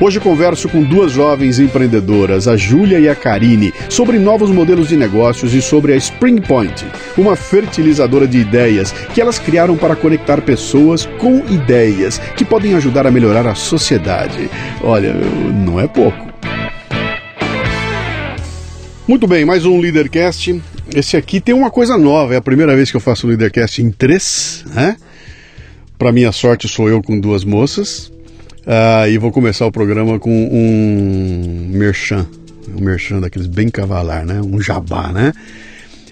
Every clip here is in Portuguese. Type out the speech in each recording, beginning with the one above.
Hoje converso com duas jovens empreendedoras, a Júlia e a Karine, sobre novos modelos de negócios e sobre a Spring Point, uma fertilizadora de ideias que elas criaram para conectar pessoas com ideias que podem ajudar a melhorar a sociedade. Olha, não é pouco. Muito bem, mais um Leadercast. Esse aqui tem uma coisa nova, é a primeira vez que eu faço um Leadercast em três, né? Para minha sorte, sou eu com duas moças. Uh, e vou começar o programa com um merchan, um merchan daqueles bem cavalar, né? Um jabá, né?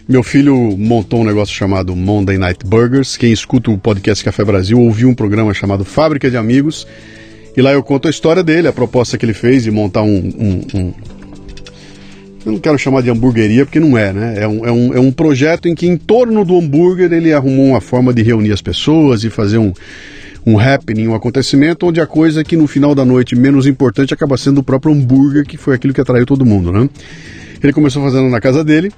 Meu filho montou um negócio chamado Monday Night Burgers. Quem escuta o podcast Café Brasil ouviu um programa chamado Fábrica de Amigos. E lá eu conto a história dele, a proposta que ele fez de montar um. um, um... eu não quero chamar de hamburgueria porque não é, né? É um, é, um, é um projeto em que, em torno do hambúrguer, ele arrumou uma forma de reunir as pessoas e fazer um um happening, um acontecimento onde a coisa que no final da noite menos importante acaba sendo o próprio hambúrguer, que foi aquilo que atraiu todo mundo, né? Ele começou fazendo na casa dele,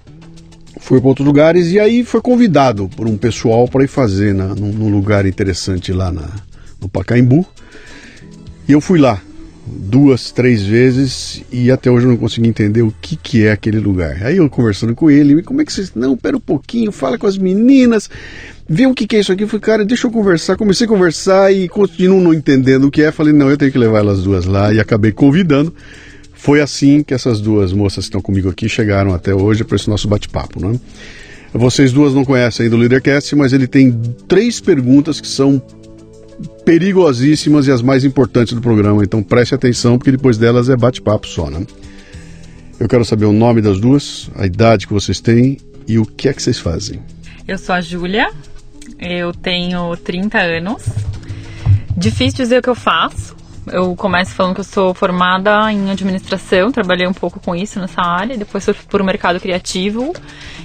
foi para outros lugares e aí foi convidado por um pessoal para ir fazer na, num, num, lugar interessante lá na, no Pacaembu. E eu fui lá duas, três vezes e até hoje eu não consegui entender o que, que é aquele lugar. Aí eu conversando com ele, como é que vocês. Não, pera um pouquinho, fala com as meninas vi o que, que é isso aqui, falei, cara, deixa eu conversar. Comecei a conversar e continuo não entendendo o que é. Falei, não, eu tenho que levar elas duas lá e acabei convidando. Foi assim que essas duas moças que estão comigo aqui chegaram até hoje para esse nosso bate-papo, né? Vocês duas não conhecem ainda o Leadercast, mas ele tem três perguntas que são perigosíssimas e as mais importantes do programa. Então preste atenção, porque depois delas é bate-papo só, né? Eu quero saber o nome das duas, a idade que vocês têm e o que é que vocês fazem. Eu sou a Júlia, eu tenho 30 anos. Difícil dizer o que eu faço. Eu começo falando que eu sou formada em administração, trabalhei um pouco com isso nessa área, depois fui para o mercado criativo.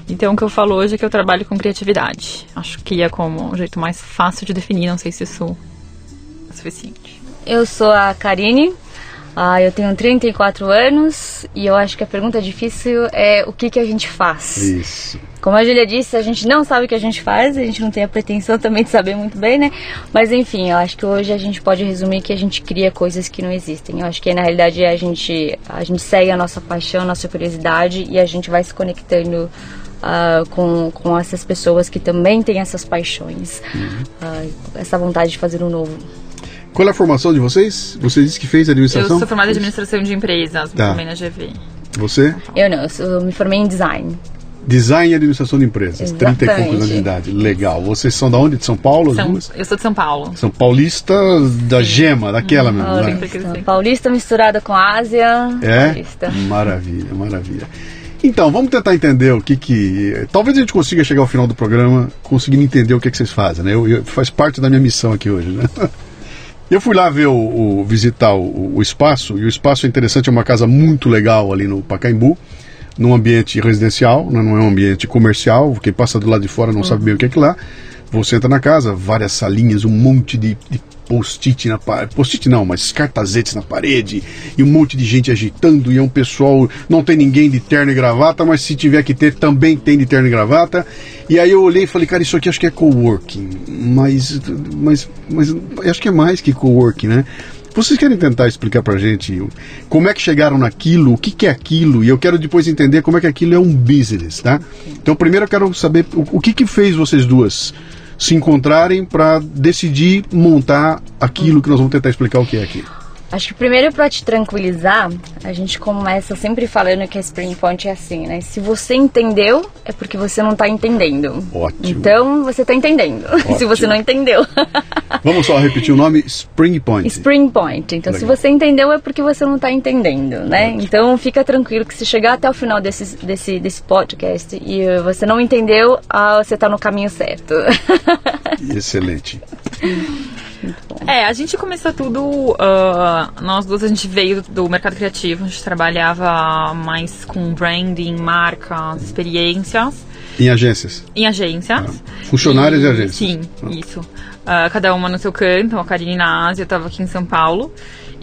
Então, o que eu falo hoje é que eu trabalho com criatividade. Acho que é como um jeito mais fácil de definir, não sei se isso é suficiente. Eu sou a Karine, ah, eu tenho 34 anos e eu acho que a pergunta difícil é o que, que a gente faz. Isso. Como a Julia disse, a gente não sabe o que a gente faz, a gente não tem a pretensão também de saber muito bem, né? Mas enfim, eu acho que hoje a gente pode resumir que a gente cria coisas que não existem. Eu acho que na realidade a gente, a gente segue a nossa paixão, a nossa curiosidade e a gente vai se conectando Uh, com, com essas pessoas que também têm essas paixões, uhum. uh, essa vontade de fazer o um novo. Qual é a formação de vocês? Você disse que fez administração? Eu sou formada em administração de empresas, tá. também na GV. Você? Eu não, eu, sou, eu me formei em design. Design e administração de empresas, Exatamente. 30 e poucos anos de idade. Legal. Vocês são da onde? De São Paulo? São, eu sou de São Paulo. São paulista da gema, daquela hum, mesmo. Paulista, né? paulista misturada com Ásia. É? Paulista. Maravilha, maravilha. Então, vamos tentar entender o que que. Talvez a gente consiga chegar ao final do programa conseguindo entender o que, que vocês fazem, né? Eu, eu, faz parte da minha missão aqui hoje, né? Eu fui lá ver o, o visitar o, o, espaço e o espaço é interessante, é uma casa muito legal ali no Pacaembu, num ambiente residencial, né, não é um ambiente comercial. Quem passa do lado de fora não uhum. sabe bem o que é que lá. Você entra na casa, várias salinhas, um monte de, de post-it na parede. Post-it não, mas cartazetes na parede e um monte de gente agitando. E é um pessoal. Não tem ninguém de terno e gravata, mas se tiver que ter, também tem de terno e gravata. E aí eu olhei e falei, cara, isso aqui acho que é coworking. Mas, mas, mas acho que é mais que coworking, né? Vocês querem tentar explicar pra gente como é que chegaram naquilo, o que, que é aquilo, e eu quero depois entender como é que aquilo é um business, tá? Então, primeiro eu quero saber o, o que, que fez vocês duas se encontrarem para decidir montar aquilo que nós vamos tentar explicar o que é aqui. Acho que primeiro para te tranquilizar, a gente começa sempre falando que a Spring Point é assim, né? Se você entendeu, é porque você não tá entendendo. Ótimo. Então você tá entendendo. Se você não entendeu. Vamos só repetir o nome Spring Point. Spring Point. Então, se você entendeu, é porque você não tá entendendo, né? Ótimo. Então fica tranquilo que se chegar até o final desse, desse, desse podcast e uh, você não entendeu, ah, você tá no caminho certo. Excelente. É, a gente começou tudo. ah, nós duas, a gente veio do mercado criativo, a gente trabalhava mais com branding, marcas, experiências, Em agências. em agências. Ah, funcionárias e agências. Sim, Ah. isso. Ah, cada uma no seu canto, a Karine na Ásia, eu tava aqui em São Paulo.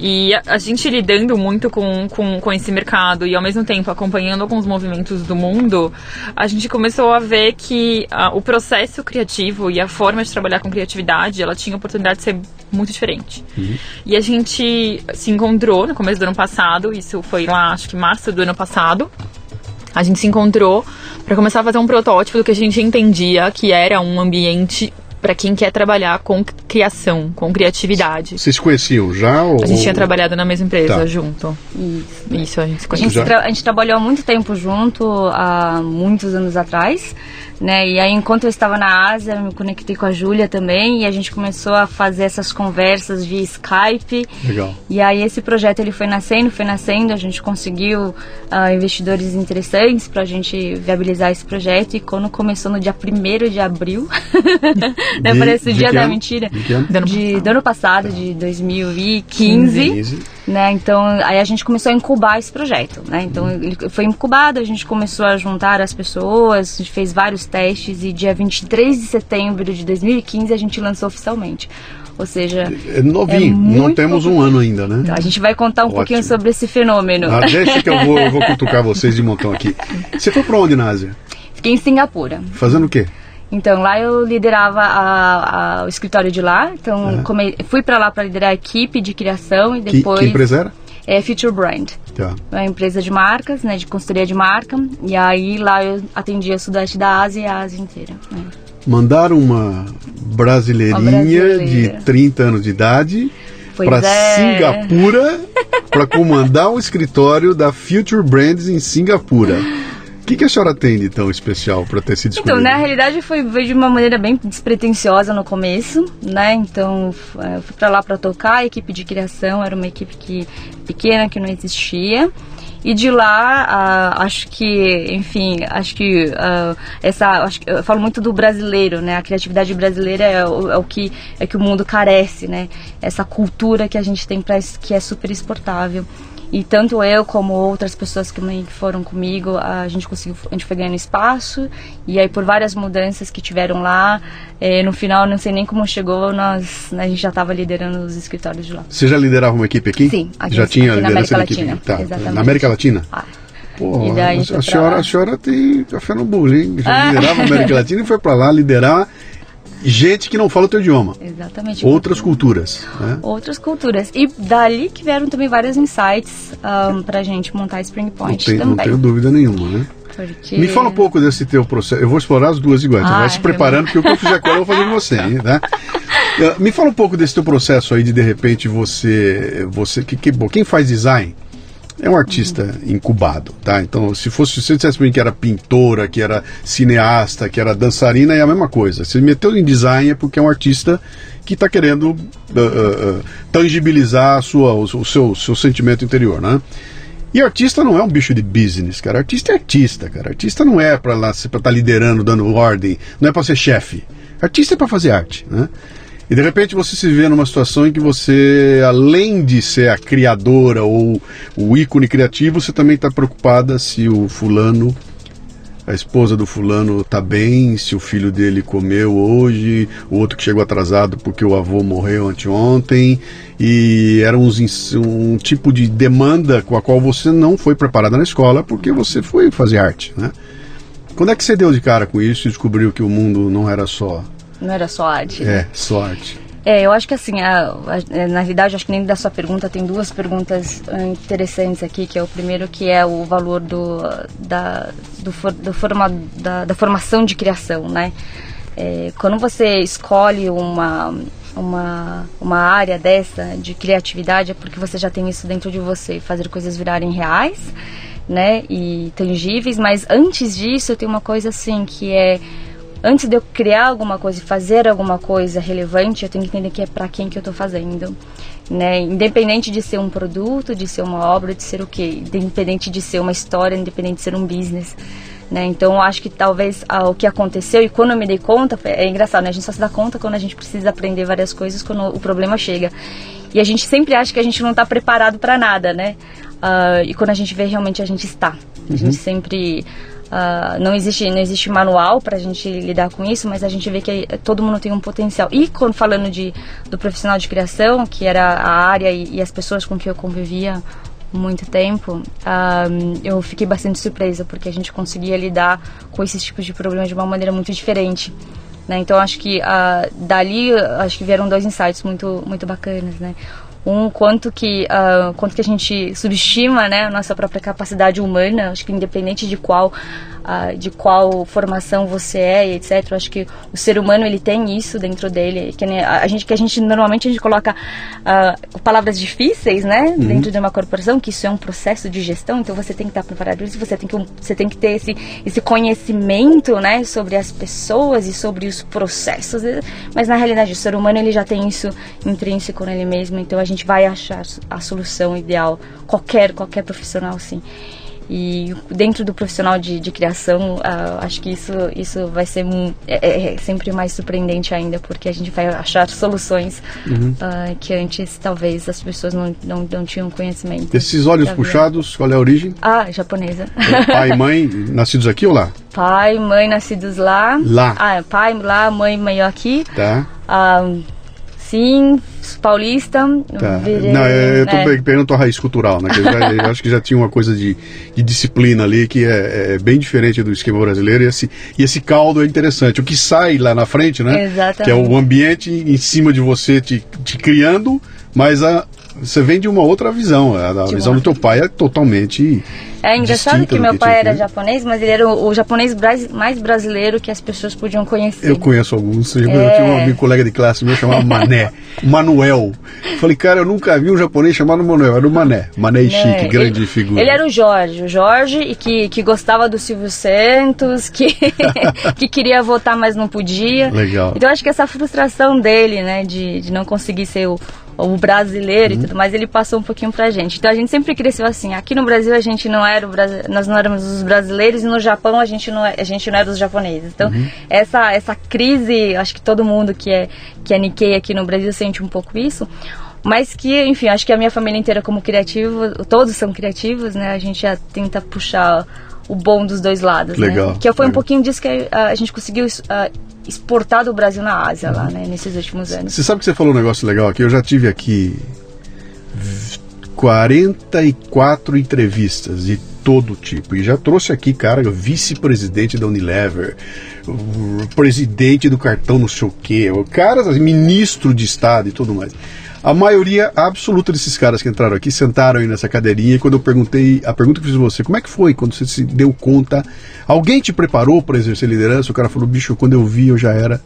E a, a gente lidando muito com, com, com esse mercado e ao mesmo tempo acompanhando alguns movimentos do mundo, a gente começou a ver que ah, o processo criativo e a forma de trabalhar com criatividade, ela tinha a oportunidade de ser muito diferente. E a gente se encontrou no começo do ano passado, isso foi lá, acho que março do ano passado. A gente se encontrou para começar a fazer um protótipo do que a gente entendia que era um ambiente para quem quer trabalhar com criação, com criatividade. Vocês se conheciam já? Ou... A gente tinha trabalhado na mesma empresa Tá. junto. Isso. Isso, a gente se A gente, conheceu. tra- a gente trabalhou há muito tempo junto, há muitos anos atrás, né? E aí, enquanto eu estava na Ásia, eu me conectei com a Júlia também e a gente começou a fazer essas conversas via Skype. Legal. E aí esse projeto ele foi nascendo, foi nascendo, a gente conseguiu ah, investidores interessantes para a gente viabilizar esse projeto e quando começou no dia 1 de abril, né, De- parece o dia da ano? mentira, De? Do ano de, do ano passado, de 2015, 15. né? Então aí a gente começou a incubar esse projeto, né? Então ele foi incubado, a gente começou a juntar as pessoas, a gente fez vários testes e dia 23 de setembro de 2015 a gente lançou oficialmente. Ou seja, É novinho, É não temos um ano ainda, né? a gente vai contar um Ótimo. pouquinho sobre esse fenômeno. Ah, deixa que eu vou, eu vou cutucar vocês de montão aqui. Você foi pra onde na Ásia? Fiquei em Singapura. Fazendo o quê? Então lá eu liderava a- a- o escritório de lá. Então come- fui para lá para liderar a equipe de criação e Que, depois que empresa era? É Future Brand. Tá. É uma empresa de marcas, né, de consultoria de marca. E aí lá eu atendia o sudeste da Ásia e a Ásia inteira. né. Mandaram uma brasileirinha Uma brasileira. de 30 anos de idade para é. Singapura para comandar o escritório da Future Brands em Singapura. O que, que a senhora tem de tão especial para ter sido Então, escolhida? na realidade, foi de uma maneira bem despretensiosa no começo, né? Então, eh, eu fui pra lá pra tocar, a equipe de criação era uma equipe que pequena, que não existia. E de lá, ah, acho que, enfim, acho que ah, essa, acho que, eu falo muito do brasileiro, né? A criatividade brasileira é o, é o que é que o mundo carece, né? Essa cultura que a gente tem para que é super exportável. E tanto eu como outras pessoas que foram comigo, a gente conseguiu, a gente foi ganhando espaço. E aí por várias mudanças que tiveram lá, eh, no final não sei nem como chegou, nós a gente já estava liderando os escritórios de lá. Você já liderava uma equipe aqui? Sim, aqui- já tinha aqui na liderança América da equipe. Latina, Tá. exatamente. Na América Latina? Ah, Pô, daí a, senhora, a senhora tem café no bolo, hein? Já Ah. liderava a América Latina e foi para lá liderar gente que não fala o teu idioma. exatamente. Outras culturas. Né? outras culturas. E dali que vieram também vários insights um, pra gente montar a Spring Não, Point tem- não também. tenho dúvida nenhuma, né? Porque... Me fala um pouco desse teu processo. Eu vou explorar as duas iguais. Então Ah, vai se eu preparando, porque o que eu fizer com ela eu vou fazer com você, hein, né? Eh, Me fala um pouco desse teu processo aí de de repente você. você que, que, quem faz design é um artista incubado, tá? Então, se fosse se você dissesse pra mim que era pintora, que era cineasta, que era dançarina, é a mesma coisa. Se meteu em design é porque é um artista que está querendo ah, ah, ah, tangibilizar a sua, o, o seu, seu sentimento interior, né? E artista não é um bicho de business, cara. Artista é artista, cara. Artista não é para estar liderando, dando ordem, não é pra ser chefe. Artista é pra fazer arte, né? E de repente você se vê numa situação em que você, além de ser a criadora ou o ícone criativo, você também está preocupada se o fulano, a esposa do fulano tá bem, se o filho dele comeu hoje, o outro que chegou atrasado porque o avô morreu anteontem, e era uns um tipo de demanda com a qual você não foi preparada na escola porque você foi fazer arte, né? Quando é que você deu de cara com isso e descobriu que o mundo não era só, Não era só arte. é, só arte? É, eu acho que assim, a- a- na realidade, acho que nem da sua pergunta tem duas perguntas ah, interessantes aqui, que é o primeiro que é o valor do, da, do, for- do forma, da, da formação de criação, né? É, quando você escolhe uma, uma, uma área dessa de criatividade é porque você já tem isso dentro de você, fazer coisas virarem reais, né, e tangíveis, mas antes disso tenho uma coisa assim que é antes de eu criar alguma coisa e fazer alguma coisa relevante, eu tenho que entender que é para quem que eu estou fazendo, né? Independente de ser um produto, de ser uma obra, de ser o quê? Independente de ser uma história, independente de ser um business. Né? Então, eu acho que talvez ah, o que aconteceu, e quando eu me dei conta, é engraçado, né? a gente só se dá conta quando a gente precisa aprender várias coisas, quando o problema chega. E a gente sempre acha que a gente não está preparado para nada, né? Uh, e quando a gente vê, realmente a gente está. A gente uhum. sempre. Uh, não existe não existe manual para a gente lidar com isso, mas a gente vê que todo mundo tem um potencial. E quando falando de, do profissional de criação, que era a área e, e as pessoas com que eu convivia muito tempo, um, eu fiquei bastante surpresa porque a gente conseguia lidar com esses tipos de problemas de uma maneira muito diferente. Né? Então acho que uh, dali acho que vieram dois insights muito muito bacanas, né? Um quanto que uh, quanto que a gente subestima, né, a nossa própria capacidade humana. Acho que independente de qual de qual formação você é e etc. Eu acho que o ser humano ele tem isso dentro dele, que a gente que a gente normalmente a gente coloca palavras difíceis, né, uhum. dentro de uma corporação, que isso é um processo de gestão, então você tem que estar preparado para isso, você tem que você tem que ter esse esse conhecimento, né, sobre as pessoas e sobre os processos, mas na realidade o ser humano ele já tem isso intrínseco nele mesmo, então a gente vai achar a solução ideal qualquer qualquer profissional sim. E dentro do profissional de, de criação, uh, acho que isso, isso vai ser é, é, é, sempre mais surpreendente ainda, porque a gente vai achar soluções uhum. uh, que antes talvez as pessoas não, não, não tinham conhecimento. Esses olhos puxados, qual é a origem? Ah, japonesa. É pai e mãe nascidos aqui ou lá? Pai, mãe nascidos lá. Lá. Ah, pai lá, mãe mãe aqui. Tá. Uh, sim, paulista. Tá. Virei, não, eu tô é. perguntando a raiz cultural, né? Eu, já, eu, acho que já tinha uma coisa de, de disciplina ali que é, é, bem diferente do esquema brasileiro. E esse, e esse caldo é interessante. O que sai lá na frente, né? Exatamente. Que é o ambiente em cima de você te, te criando, mas a, você vem de uma outra visão. A, a visão do teu pai é totalmente. É engraçado que meu que pai era japonês, mas ele era o, o, japonês mais brasileiro que as pessoas podiam conhecer. Eu conheço alguns. Eu, é... tinha um amigo, colega de classe meu chamado Mané, Manuel. Falei, cara, eu nunca vi um japonês chamado Manuel, era o Mané. Mané Ishiki, é, grande ele, figura. Ele era o Jorge, o Jorge, e que, que gostava do Silvio Santos, que, que queria votar, mas não podia. Legal. Então acho que essa frustração dele, né, de, de não conseguir ser o o brasileiro uhum. e tudo mais, ele passou um pouquinho pra gente. Então a gente sempre cresceu assim. Aqui no Brasil a gente não era o nós não éramos os brasileiros e no Japão a gente não, é, a gente não era os japoneses. Então uhum. essa essa crise, acho que todo mundo que é que é Nikkei aqui no Brasil sente um pouco isso. Mas que, enfim, acho que a minha família inteira como criativa, todos são criativos, né? A gente já tenta puxar o bom dos dois lados, né? Legal. Né? Que foi legal. um pouquinho disso que a, a gente conseguiu uh, exportar do Brasil na Ásia lá, né, nesses últimos anos. Você sabe que você falou um negócio legal aqui? Eu já tive aqui 44 entrevistas de todo tipo. E já trouxe aqui, cara, vice-presidente da Unilever, presidente do cartão não sei o quê, o cara, ministro de Estado e tudo mais. A maioria absoluta desses caras que entraram aqui sentaram aí nessa cadeirinha e quando eu perguntei, a pergunta que eu fiz você, como é que foi quando você se deu conta? Alguém te preparou para exercer liderança? O cara falou, bicho, quando eu vi eu já era.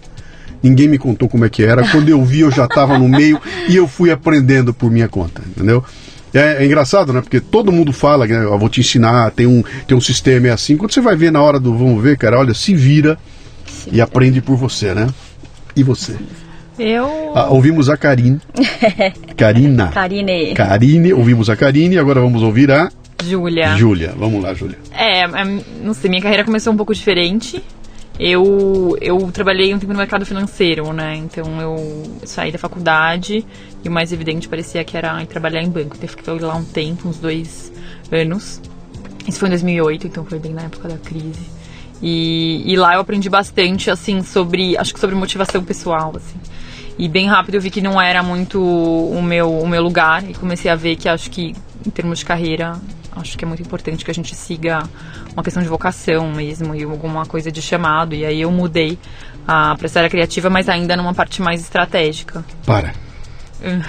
Ninguém me contou como é que era. Quando eu vi eu já estava no meio e eu fui aprendendo por minha conta, entendeu? É, é, engraçado, né? Porque todo mundo fala, né? Eu vou te ensinar, tem um, tem um sistema, é assim. Quando você vai ver na hora do vamos ver, cara, olha, se vira e aprende por você, né? E você? Eu. Ah, ouvimos a Karine. Karina. Karine. Karine, ouvimos a Karine, agora vamos ouvir a. Júlia. Júlia, vamos lá, Júlia. É, é, não sei, minha carreira começou um pouco diferente. Eu, eu trabalhei um tempo no mercado financeiro, né? Então eu saí da faculdade e o mais evidente parecia que era trabalhar em banco. Então eu fiquei lá um tempo, uns dois anos. Isso foi em 2008, então foi bem na época da crise. E, e lá eu aprendi bastante, assim, sobre, acho que sobre motivação pessoal, assim. E bem rápido eu vi que não era muito o meu, o meu lugar e comecei a ver que acho que, em termos de carreira, acho que é muito importante que a gente siga uma questão de vocação mesmo e alguma coisa de chamado. E aí eu mudei para essa área criativa, mas ainda numa parte mais estratégica. Para. Uh.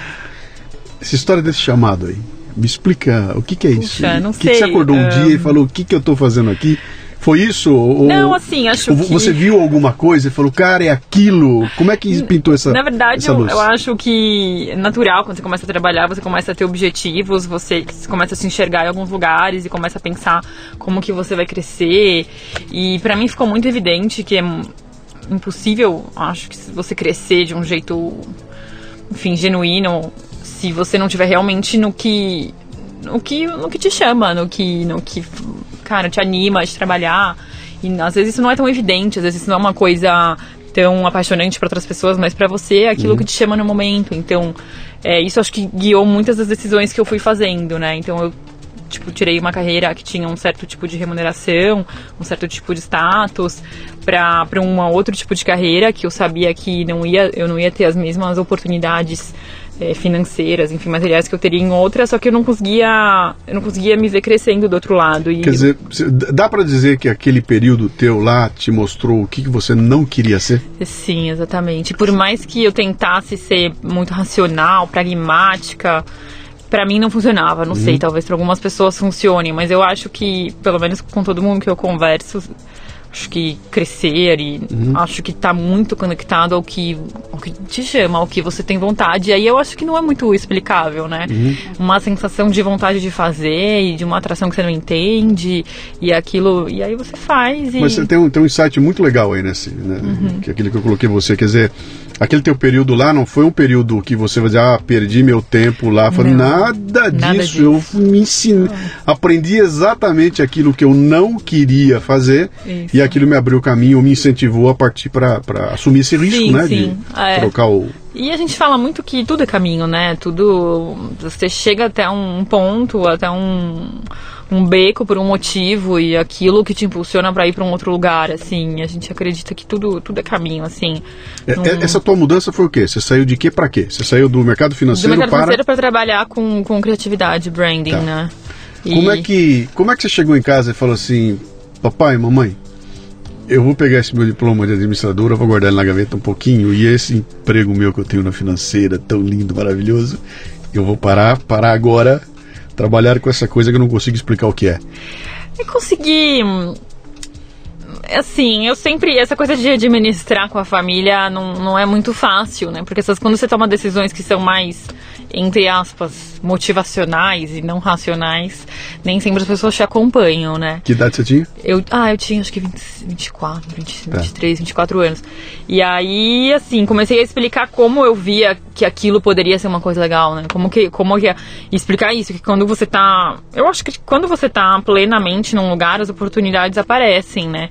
Essa história desse chamado aí, me explica o que, que é isso? Puxa, não o que, sei. que você acordou um dia e falou, o que, que eu estou fazendo aqui? Foi isso? Ou, Não, assim, acho ou que- Você viu alguma coisa e falou, cara, é aquilo? Como é que pintou essa Na verdade, essa eu, eu acho que é natural quando você começa a trabalhar, você começa a ter objetivos, você começa a se enxergar em alguns lugares e começa a pensar como que você vai crescer. E pra mim ficou muito evidente que é impossível, acho que você crescer de um jeito, enfim, genuíno, se você não tiver realmente no que no que no que te chama, no que no que cara te anima de trabalhar. E às vezes isso não é tão evidente, às vezes isso não é uma coisa tão apaixonante para outras pessoas, mas para você é aquilo que te chama no momento. Então, é, isso acho que guiou muitas das decisões que eu fui fazendo, né? Então eu tipo tirei uma carreira que tinha um certo tipo de remuneração, um certo tipo de status para para um outro tipo de carreira que eu sabia que não ia eu não ia ter as mesmas oportunidades eh, financeiras, enfim, materiais que eu teria em outra, só que eu não conseguia eu não conseguia me ver crescendo do outro lado e Quer dizer, dá pra dizer que aquele período teu lá te mostrou o que, que você não queria ser? Sim, exatamente. Por mais que eu tentasse ser muito racional, pragmática, pra mim não funcionava. Não sei, talvez pra algumas pessoas funcione, mas eu acho que, pelo menos com todo mundo que eu converso, acho que crescer e acho que tá muito conectado ao que, ao que te chama, ao que você tem vontade. E aí eu acho que não é muito explicável, né? Uma sensação de vontade de fazer e de uma atração que você não entende e aquilo. E aí você faz e. Mas você tem um, tem um insight muito legal aí nesse, né? Uhum. Que é aquele que eu coloquei você, quer dizer, aquele teu período lá não foi um período que você vai dizer, ah, perdi meu tempo lá. Foi nada, nada disso. Eu disso. me ensinei, aprendi exatamente aquilo que eu não queria fazer Isso. e aquilo me abriu o caminho, me incentivou a partir para assumir esse risco, Sim, né? sim. De É. trocar o. E a gente fala muito que tudo é caminho, né? Tudo. Você chega até um ponto, até um, um beco por um motivo e aquilo que te impulsiona para ir para um outro lugar, assim. A gente acredita que tudo, tudo é caminho, assim. É- é- Essa tua mudança foi o quê? Você saiu de quê para quê? Você saiu do mercado Do financeiro mercado para. financeiro para trabalhar com, com criatividade, branding, Tá. né? Como E- é que como é que você chegou em casa e falou assim, papai, mamãe, eu vou pegar esse meu diploma de administradora, vou guardar ele na gaveta um pouquinho e esse emprego meu que eu tenho na financeira tão lindo, maravilhoso, eu vou parar, parar agora, trabalhar com essa coisa que eu não consigo explicar o que é. É conseguir. hum, Assim, eu sempre. Essa coisa de administrar com a família não, não é muito fácil, né? Porque essas, quando você toma decisões que são mais, entre aspas, motivacionais e não racionais, nem sempre as pessoas te acompanham, né? Que idade você tinha? Eu, ah, eu tinha acho que 20, 24, 20, Tá. 23, 24 anos. E aí, assim, comecei a explicar como eu via que aquilo poderia ser uma coisa legal, né? Como que, como que, e explicar isso, que quando você tá, eu acho que quando você tá plenamente num lugar, as oportunidades aparecem, né?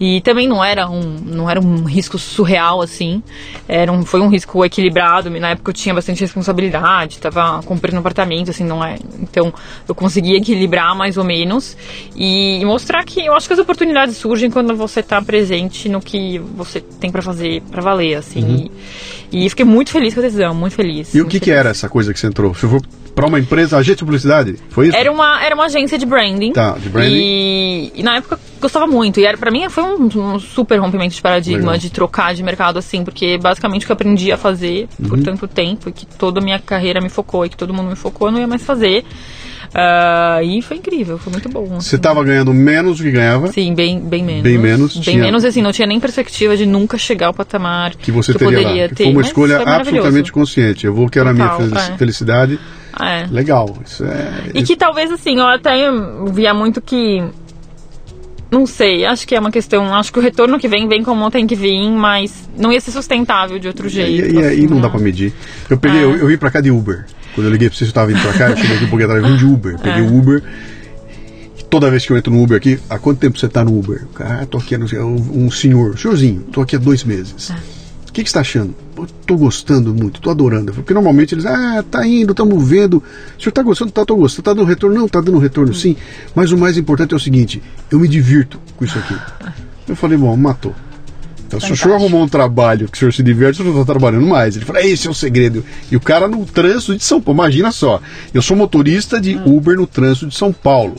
E também não era um, não era um risco surreal, assim, era um, foi um risco equilibrado, na época eu tinha bastante responsabilidade, tava comprando um apartamento, assim, não é, então eu conseguia equilibrar mais ou menos e mostrar que eu acho que as oportunidades surgem quando você tá presente no que você tem pra fazer pra valer, assim. E, e fiquei muito feliz com a decisão, muito feliz. E o muito que que feliz. era essa coisa que você entrou? Você foi para uma empresa, agente de publicidade? Foi isso? Era uma, era uma agência de branding. Tá, de branding. E, e na época gostava muito. E era, pra mim foi um, um super rompimento de paradigma Legal. de trocar de mercado assim, porque basicamente o que eu aprendi a fazer Uhum. por tanto tempo e que toda a minha carreira me focou e que todo mundo me focou, eu não ia mais fazer. Ah, e foi incrível, foi muito bom. Você assim. estava ganhando menos do que ganhava? Sim, bem, bem menos. Bem menos, Bem tinha- menos, assim, não tinha nem perspectiva de nunca chegar ao patamar Que você eu teria poderia lá. Que ter. foi uma escolha absolutamente consciente. Eu vou quero a minha Total, é. felicidade. É. Legal. Isso é. E que talvez assim, eu até via muito que. Não sei, acho que é uma questão. Acho que o retorno que vem, vem como tem que vir, mas não ia ser sustentável de outro E, jeito. e aí assim, não dá né? pra medir. Eu peguei, É. eu, eu vim pra cá de Uber. Quando eu liguei pra você, eu tava vindo pra cá, eu cheguei aqui um pouquinho atrás, eu vim de Uber. Peguei É. o Uber. E toda vez que eu entro no Uber aqui, há quanto tempo você tá no Uber? Ah, tô aqui, sei, um senhor, senhorzinho, tô aqui há dois meses. É. O que, que você tá achando? Pô, tô gostando muito, tô adorando. Porque normalmente eles, ah, tá indo, estamos vendo. O senhor tá gostando? Tá, tô gostando. Tá dando retorno? Não, tá dando retorno sim. Mas o mais importante é o seguinte: eu me divirto com isso aqui. Eu falei, bom, matou. Então, se o senhor arrumou um trabalho que o senhor se diverte, o senhor está trabalhando mais. Ele falou, esse é o segredo. E o cara no trânsito de São Paulo, imagina só. Eu sou motorista de Uber no trânsito de São Paulo.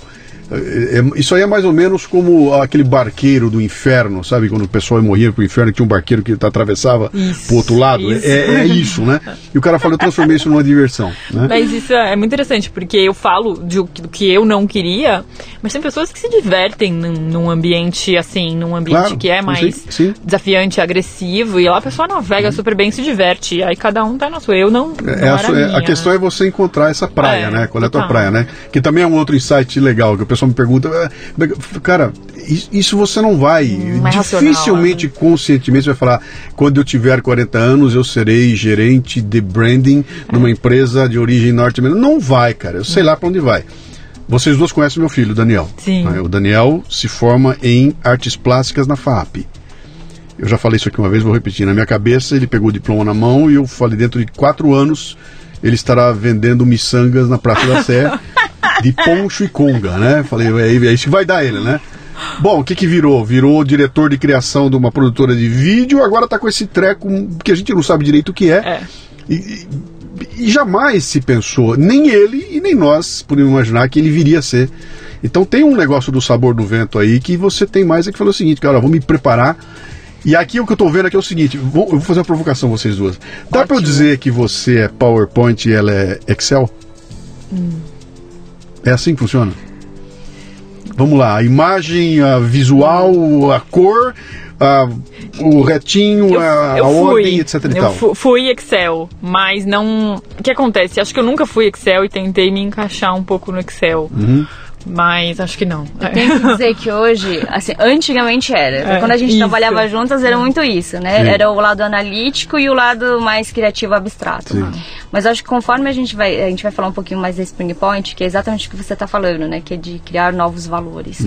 É, é- isso aí é mais ou menos como aquele barqueiro do inferno, sabe? Quando o pessoal morria pro inferno, tinha um barqueiro que atravessava Isso, pro outro lado. isso. É, é isso, né? E o cara falou, eu transformei isso numa diversão. Né? Mas isso é muito interessante, porque eu falo de, do que eu não queria, Mas tem pessoas que se divertem num, num ambiente assim, num ambiente Claro, que é sim, mais sim. desafiante, agressivo, e lá a pessoa navega super bem, se diverte. Aí cada um tá na sua. Eu não. não É, a, sua- é, a questão é você encontrar essa praia, É, né? Qual é a tua total. praia, né? Que também é um outro insight legal, que o pessoal me pergunta, "Ah, cara, is- isso você não vai, é racional, dificilmente, conscientemente, você vai falar, quando eu tiver 40 anos, eu serei gerente de branding numa empresa de origem norte-americana. Não vai, cara, eu sei lá pra onde vai. Vocês dois conhecem meu filho, Daniel. Sim. né? O Daniel se forma em artes plásticas na FAP. Eu já falei isso aqui uma vez, vou repetir. Na minha cabeça, ele pegou o diploma na mão e eu falei, dentro de quatro anos, ele estará vendendo miçangas na Praça da Sé de poncho e conga, né? Falei, é, é isso que vai dar ele, né? Bom, o que que virou? Virou diretor de criação de uma produtora de vídeo, agora tá com esse treco que a gente não sabe direito o que é. É. E, e- e jamais se pensou, nem ele e nem nós podíamos imaginar que ele viria a ser. Então tem um negócio do sabor do vento aí que você tem mais é que falou o seguinte, cara, vou me preparar. E aqui o que eu tô vendo aqui é o seguinte, vou- eu vou fazer uma provocação vocês duas. Dá pra eu dizer que você é PowerPoint e ela é Excel? É assim que funciona? Vamos lá, a imagem, a visual, a cor, a- o retinho, Eu, a, a eu fui, ordem, etc e eu tal. fui Excel, mas não. O que acontece? Acho que eu nunca fui Excel e tentei me encaixar um pouco no Excel. Uhum. Mas acho que não. Tenho que dizer que hoje, assim, antigamente era. É, Quando a gente isso. trabalhava juntas era muito isso, né? Sim. Era o lado analítico e o lado mais criativo abstrato. Sim. Mas acho que conforme a gente vai, a gente vai falar um pouquinho mais da Spring Point, que é exatamente o que você está falando, né? Que é de criar novos valores,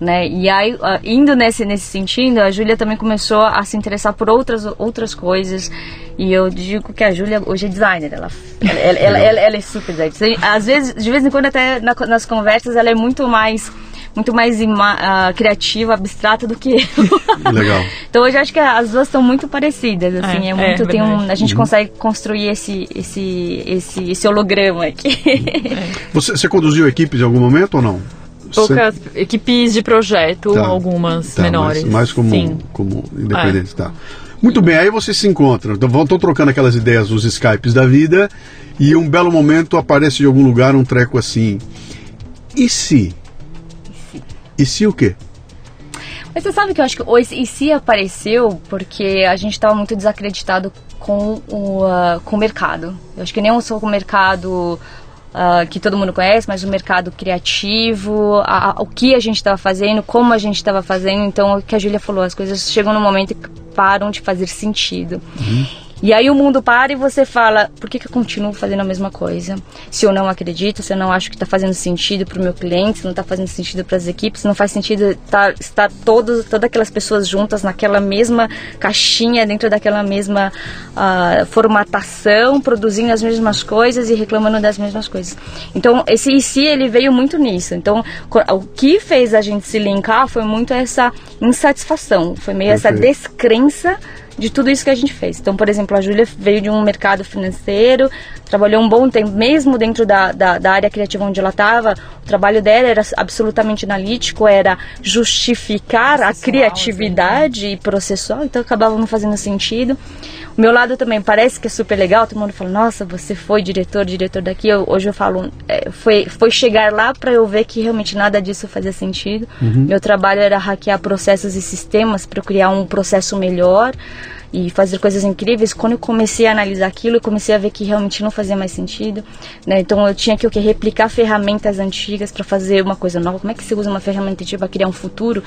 né? E aí, ah, indo nesse nesse sentido, a Júlia também começou a se interessar por outras outras coisas. E eu digo que a Júlia hoje é designer, ela ela, ela, ela, ela- ela é super designer. Às vezes, de vez em quando até na- nas conversas ela é muito mais muito mais ima- ah, criativa, abstrata do que eu. Legal. Então hoje eu acho que as duas estão muito parecidas, assim, é, É, muito é tem um, a gente consegue construir esse esse esse esse holograma aqui. Você, você conduziu equipes em algum momento ou não? Poucas equipes de projeto, Tá. algumas Tá, menores. Mais, mais como, Sim. como independente, tá. Muito bem, aí vocês se encontram, estão trocando aquelas ideias nos Skypes da vida e um belo momento aparece de algum lugar um treco assim. E se? E se o quê? Mas você sabe que eu acho que o e se apareceu porque a gente estava muito desacreditado com o, ah, com o mercado. Eu acho que nem só com o mercado ah, que todo mundo conhece, mas o mercado criativo, a- a- o que a gente estava fazendo, como a gente estava fazendo. Então, o que a Júlia falou, as coisas chegam num momento que param de fazer sentido. E aí o mundo para e você fala, por que, que eu continuo fazendo a mesma coisa? Se eu não acredito, se eu não acho que está fazendo sentido para o meu cliente, se não está fazendo sentido para as equipes, se não faz sentido tá, estar todos, todas aquelas pessoas juntas naquela mesma caixinha, dentro daquela mesma ah, formatação, produzindo as mesmas coisas e reclamando das mesmas coisas. Então, esse e se ele veio muito nisso. Então, o que fez a gente se linkar foi muito essa insatisfação, foi meio essa Perfeito. descrença de tudo isso que a gente fez. Então, por exemplo, a Júlia veio de um mercado financeiro, trabalhou um bom tempo, mesmo dentro da, da, da área criativa onde ela estava, o trabalho dela era absolutamente analítico, era justificar a criatividade e processual, então acabava não fazendo sentido. O meu lado também parece que é super legal, todo mundo fala, nossa, você foi diretor, diretor daqui. Eu- hoje eu falo, é, foi, foi chegar lá para eu ver que realmente nada disso fazia sentido. Meu trabalho era hackear processos e sistemas para criar um processo melhor e fazer coisas incríveis. Quando eu comecei a analisar aquilo, eu comecei a ver que realmente não fazia mais sentido. Né? Então eu tinha que o quê? replicar ferramentas antigas para fazer uma coisa nova. Como é que você usa uma ferramenta antiga para criar um futuro?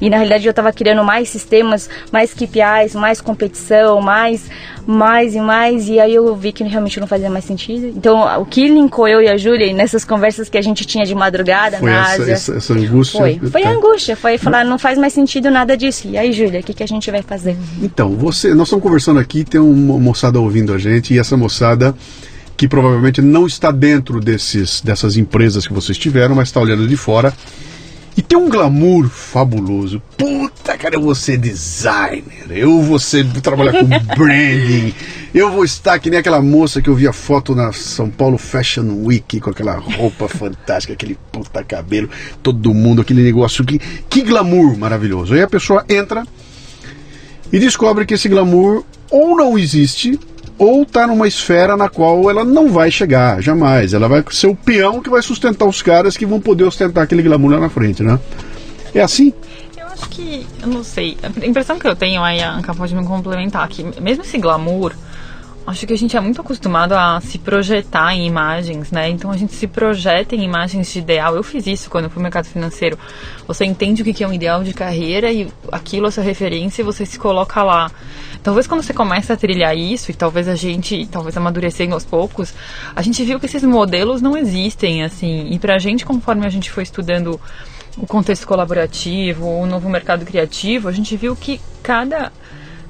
E na realidade eu estava criando mais sistemas, mais KPIs, mais competição, mais, mais e mais. E aí eu vi que realmente não fazia mais sentido. Então o que linkou eu e a Júlia nessas conversas que a gente tinha de madrugada Foi na essa, Ásia. essa, essa angústia? Foi, foi Tá. a angústia, foi falar, não faz mais sentido nada disso. E aí, Júlia, o que, que a gente vai fazer? Então, você, nós estamos conversando aqui, tem uma moçada ouvindo a gente, e essa moçada que provavelmente não está dentro desses, dessas empresas que vocês tiveram, mas está olhando de fora. E tem um glamour fabuloso. Puta, cara, eu vou ser designer, eu vou ser, trabalhar com branding, eu vou estar que nem aquela moça que eu vi a foto na São Paulo Fashion Week com aquela roupa fantástica, aquele puta cabelo, todo mundo, aquele negócio que, que glamour maravilhoso. Aí a pessoa entra e descobre que esse glamour ou não existe, ou está numa esfera na qual ela não vai chegar, jamais. Ela vai ser o peão que vai sustentar os caras que vão poder ostentar aquele glamour lá na frente, né? É assim? Eu acho que, eu não sei, a impressão que eu tenho, aí a Anca pode me complementar, que mesmo esse glamour, acho que a gente é muito acostumado a se projetar em imagens, né? Então a gente se projeta em imagens de ideal. Eu fiz isso quando eu fui no mercado financeiro. Você entende o que é um ideal de carreira e aquilo é sua referência e você se coloca lá. Talvez quando você começa a trilhar isso, e talvez a gente, talvez amadurecendo aos poucos, a gente viu que esses modelos não existem, assim. E pra gente, conforme a gente foi estudando o contexto colaborativo, o novo mercado criativo, a gente viu que cada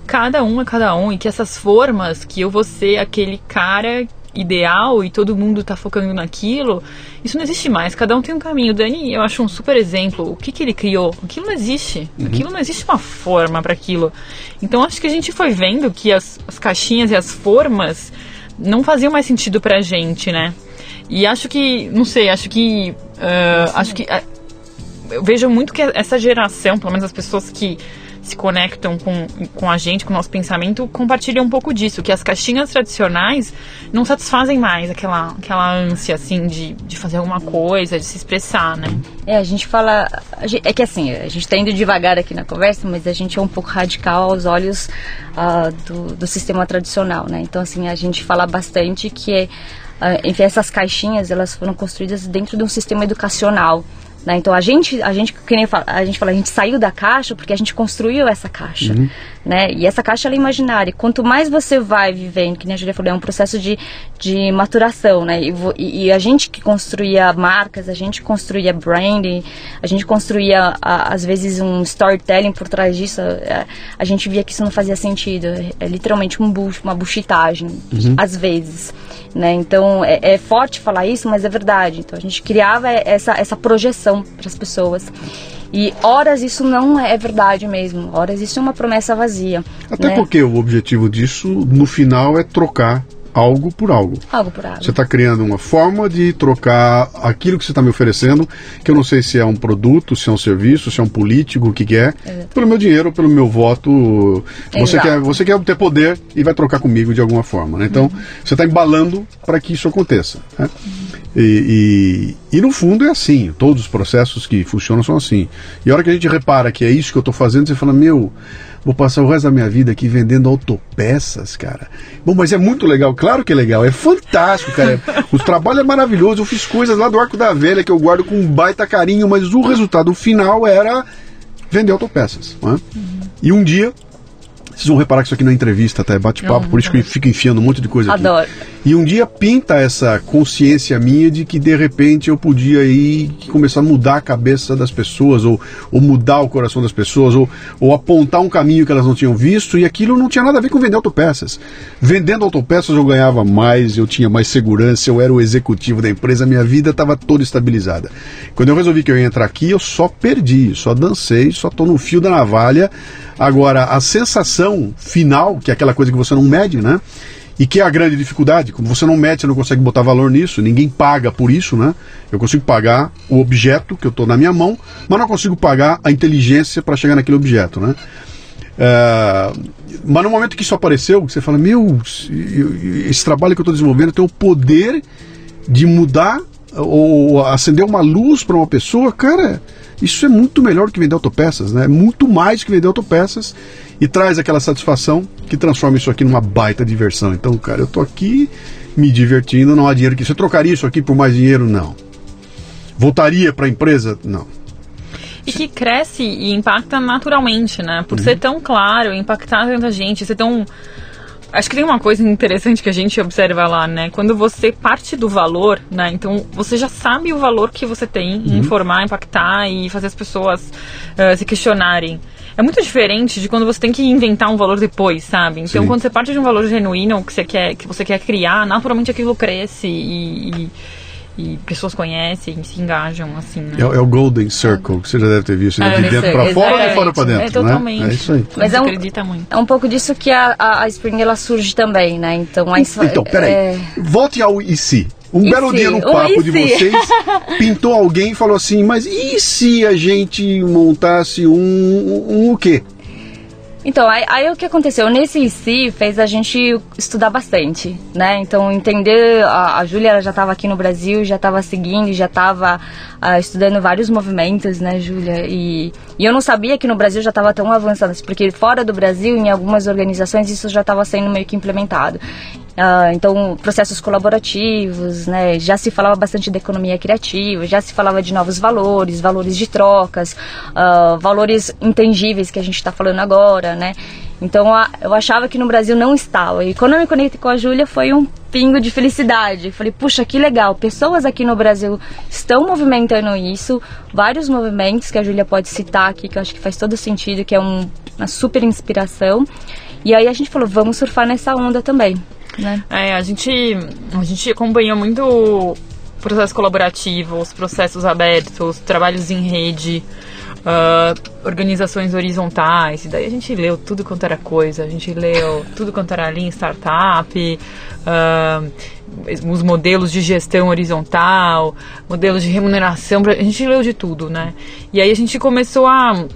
cada um é cada um e que essas formas que eu vou ser aquele cara ideal e todo mundo tá focando naquilo, isso não existe mais. Cada um tem um caminho. O Dani, eu acho um super exemplo. O que, que ele criou? Aquilo não existe. Uhum. Aquilo não existe uma forma para aquilo. Então acho que a gente foi vendo que as, as caixinhas e as formas não faziam mais sentido pra gente, né? E acho que, não sei, acho que. Uh, acho que. Uh, eu vejo muito que essa geração, pelo menos as pessoas que se conectam com, com a gente, com o nosso pensamento, compartilham um pouco disso, que as caixinhas tradicionais não satisfazem mais aquela, aquela ânsia, assim, de, de fazer alguma coisa, de se expressar, né? É, a gente fala... A gente, é que assim, a gente está indo devagar aqui na conversa, mas a gente é um pouco radical aos olhos uh, do, do sistema tradicional, né? Então, assim, a gente fala bastante que, uh, enfim, essas caixinhas, elas foram construídas dentro de um sistema educacional, né? Então a gente, a gente, que nem a gente fala, a gente saiu da caixa porque a gente construiu essa caixa. Uhum. Né? E essa caixa é imaginária. Quanto mais você vai vivendo, que nem a Julia falou, é um processo de, de maturação. Né? E, e a gente que construía marcas, a gente construía branding, a gente construía, a, às vezes, um storytelling por trás disso, a, é, a, gente via que isso não fazia sentido. É, é literalmente um uma buchitagem, uhum. às vezes. Né? Então é, é, forte falar isso, mas é verdade. Então a gente criava essa, essa projeção para as pessoas. E horas isso não é verdade mesmo. Horas isso é uma promessa vazia. Até né? porque o objetivo disso, no final, é trocar algo por algo. Algo por algo. Você está criando uma forma de trocar aquilo que você está me oferecendo, que eu não sei se é um produto, se é um serviço, se é um político, o que, que é, Exato. pelo meu dinheiro, pelo meu voto. Você quer, você quer ter poder e vai trocar comigo de alguma forma. Né? Então, uhum. você está embalando para que isso aconteça. Né? Uhum. E, e, e, no fundo é assim, todos os processos que funcionam são assim. E a hora que a gente repara que é isso que eu estou fazendo, você fala, meu, Vou passar o resto da minha vida aqui vendendo autopeças, cara. Bom, mas é muito legal, claro que é legal, é fantástico, cara. o trabalho é maravilhoso. Eu fiz coisas lá do Arco da Velha que eu guardo com um baita carinho, mas o resultado final era vender autopeças. Né? Uhum. E um dia vocês vão reparar que isso aqui não é entrevista, tá? É bate-papo, por isso que eu fico enfiando um monte de coisa aqui. Adoro. E um dia pinta essa consciência minha de que de repente eu podia ir começar a mudar a cabeça das pessoas, ou, ou mudar o coração das pessoas, ou, ou apontar um caminho que elas não tinham visto, e aquilo não tinha nada a ver com vender autopeças. Vendendo autopeças eu ganhava mais, eu tinha mais segurança, eu era o executivo da empresa, minha vida estava toda estabilizada. Quando eu resolvi que eu ia entrar aqui, eu só perdi, só dancei, só estou no fio da navalha Agora, a sensação final, que é aquela coisa que você não mede, né? E que é a grande dificuldade, como você não mede, você não consegue botar valor nisso, ninguém paga por isso, né? Eu consigo pagar o objeto que eu estou na minha mão, mas não consigo pagar a inteligência para chegar naquele objeto, né? É, mas no momento que isso apareceu, você fala, meu, esse trabalho que eu estou desenvolvendo tem o poder de mudar ou acender uma luz para uma pessoa, cara, isso é muito melhor que vender autopeças, né? Muito mais que vender autopeças e traz aquela satisfação que transforma isso aqui numa baita diversão. Então, cara, eu tô aqui me divertindo, não há dinheiro que você trocaria isso aqui por mais dinheiro, não. Voltaria para a empresa? Não. E que cresce e impacta naturalmente, né? Por uhum. ser tão claro, impactar tanta gente, ser tão Acho que tem uma coisa interessante que a gente observa lá, né? Quando você parte do valor, né? Então você já sabe o valor que você tem em uhum. informar, impactar e fazer as pessoas uh, se questionarem. É muito diferente de quando você tem que inventar um valor depois, sabe? Então Sim. quando você parte de um valor genuíno que você quer, que você quer criar, naturalmente aquilo cresce e, e e pessoas conhecem, se engajam, assim, né? é, é, o Golden Circle, que você já deve ter visto, né? de dentro para fora ou de fora para dentro, é, totalmente. Né? É isso aí. Mas é um, acredita muito. É um pouco disso que a, a, a Spring, ela surge também, né? Então, a, então peraí, é... volte ao IC. Um e belo se? dia no papo de vocês, pintou alguém e falou assim, mas e se a gente montasse um, um, um o quê? Então, aí, aí, o que aconteceu? Nesse IC fez a gente estudar bastante, né? Então, entender, a, a Júlia já estava aqui no Brasil, já estava seguindo, já estava uh, ah, estudando vários movimentos, né, Júlia? E, e eu não sabia que no Brasil já estava tão avançado, porque fora do Brasil, em algumas organizações, isso já estava sendo meio que implementado. Uh, então, processos colaborativos, né? Já se falava bastante da economia criativa, já se falava de novos valores, valores de trocas, uh, valores intangíveis que a gente está falando agora, né? Então, eu achava que no Brasil não estava. E quando eu me conectei com a Júlia, foi um pingo de felicidade. Falei, puxa, que legal. Pessoas aqui no Brasil estão movimentando isso. Vários movimentos que a Júlia pode citar aqui, que eu acho que faz todo sentido, que é um, uma super inspiração. E aí a gente falou, vamos surfar nessa onda também. Né? É, a gente, a gente acompanhou muito processos colaborativos, processos abertos, trabalhos em rede, uh, organizações horizontais. E daí a gente leu tudo quanto era coisa. A gente leu tudo quanto era Lean Startup, uh, os modelos de gestão horizontal, modelos de remuneração. A gente leu de tudo, né? E aí a gente começou a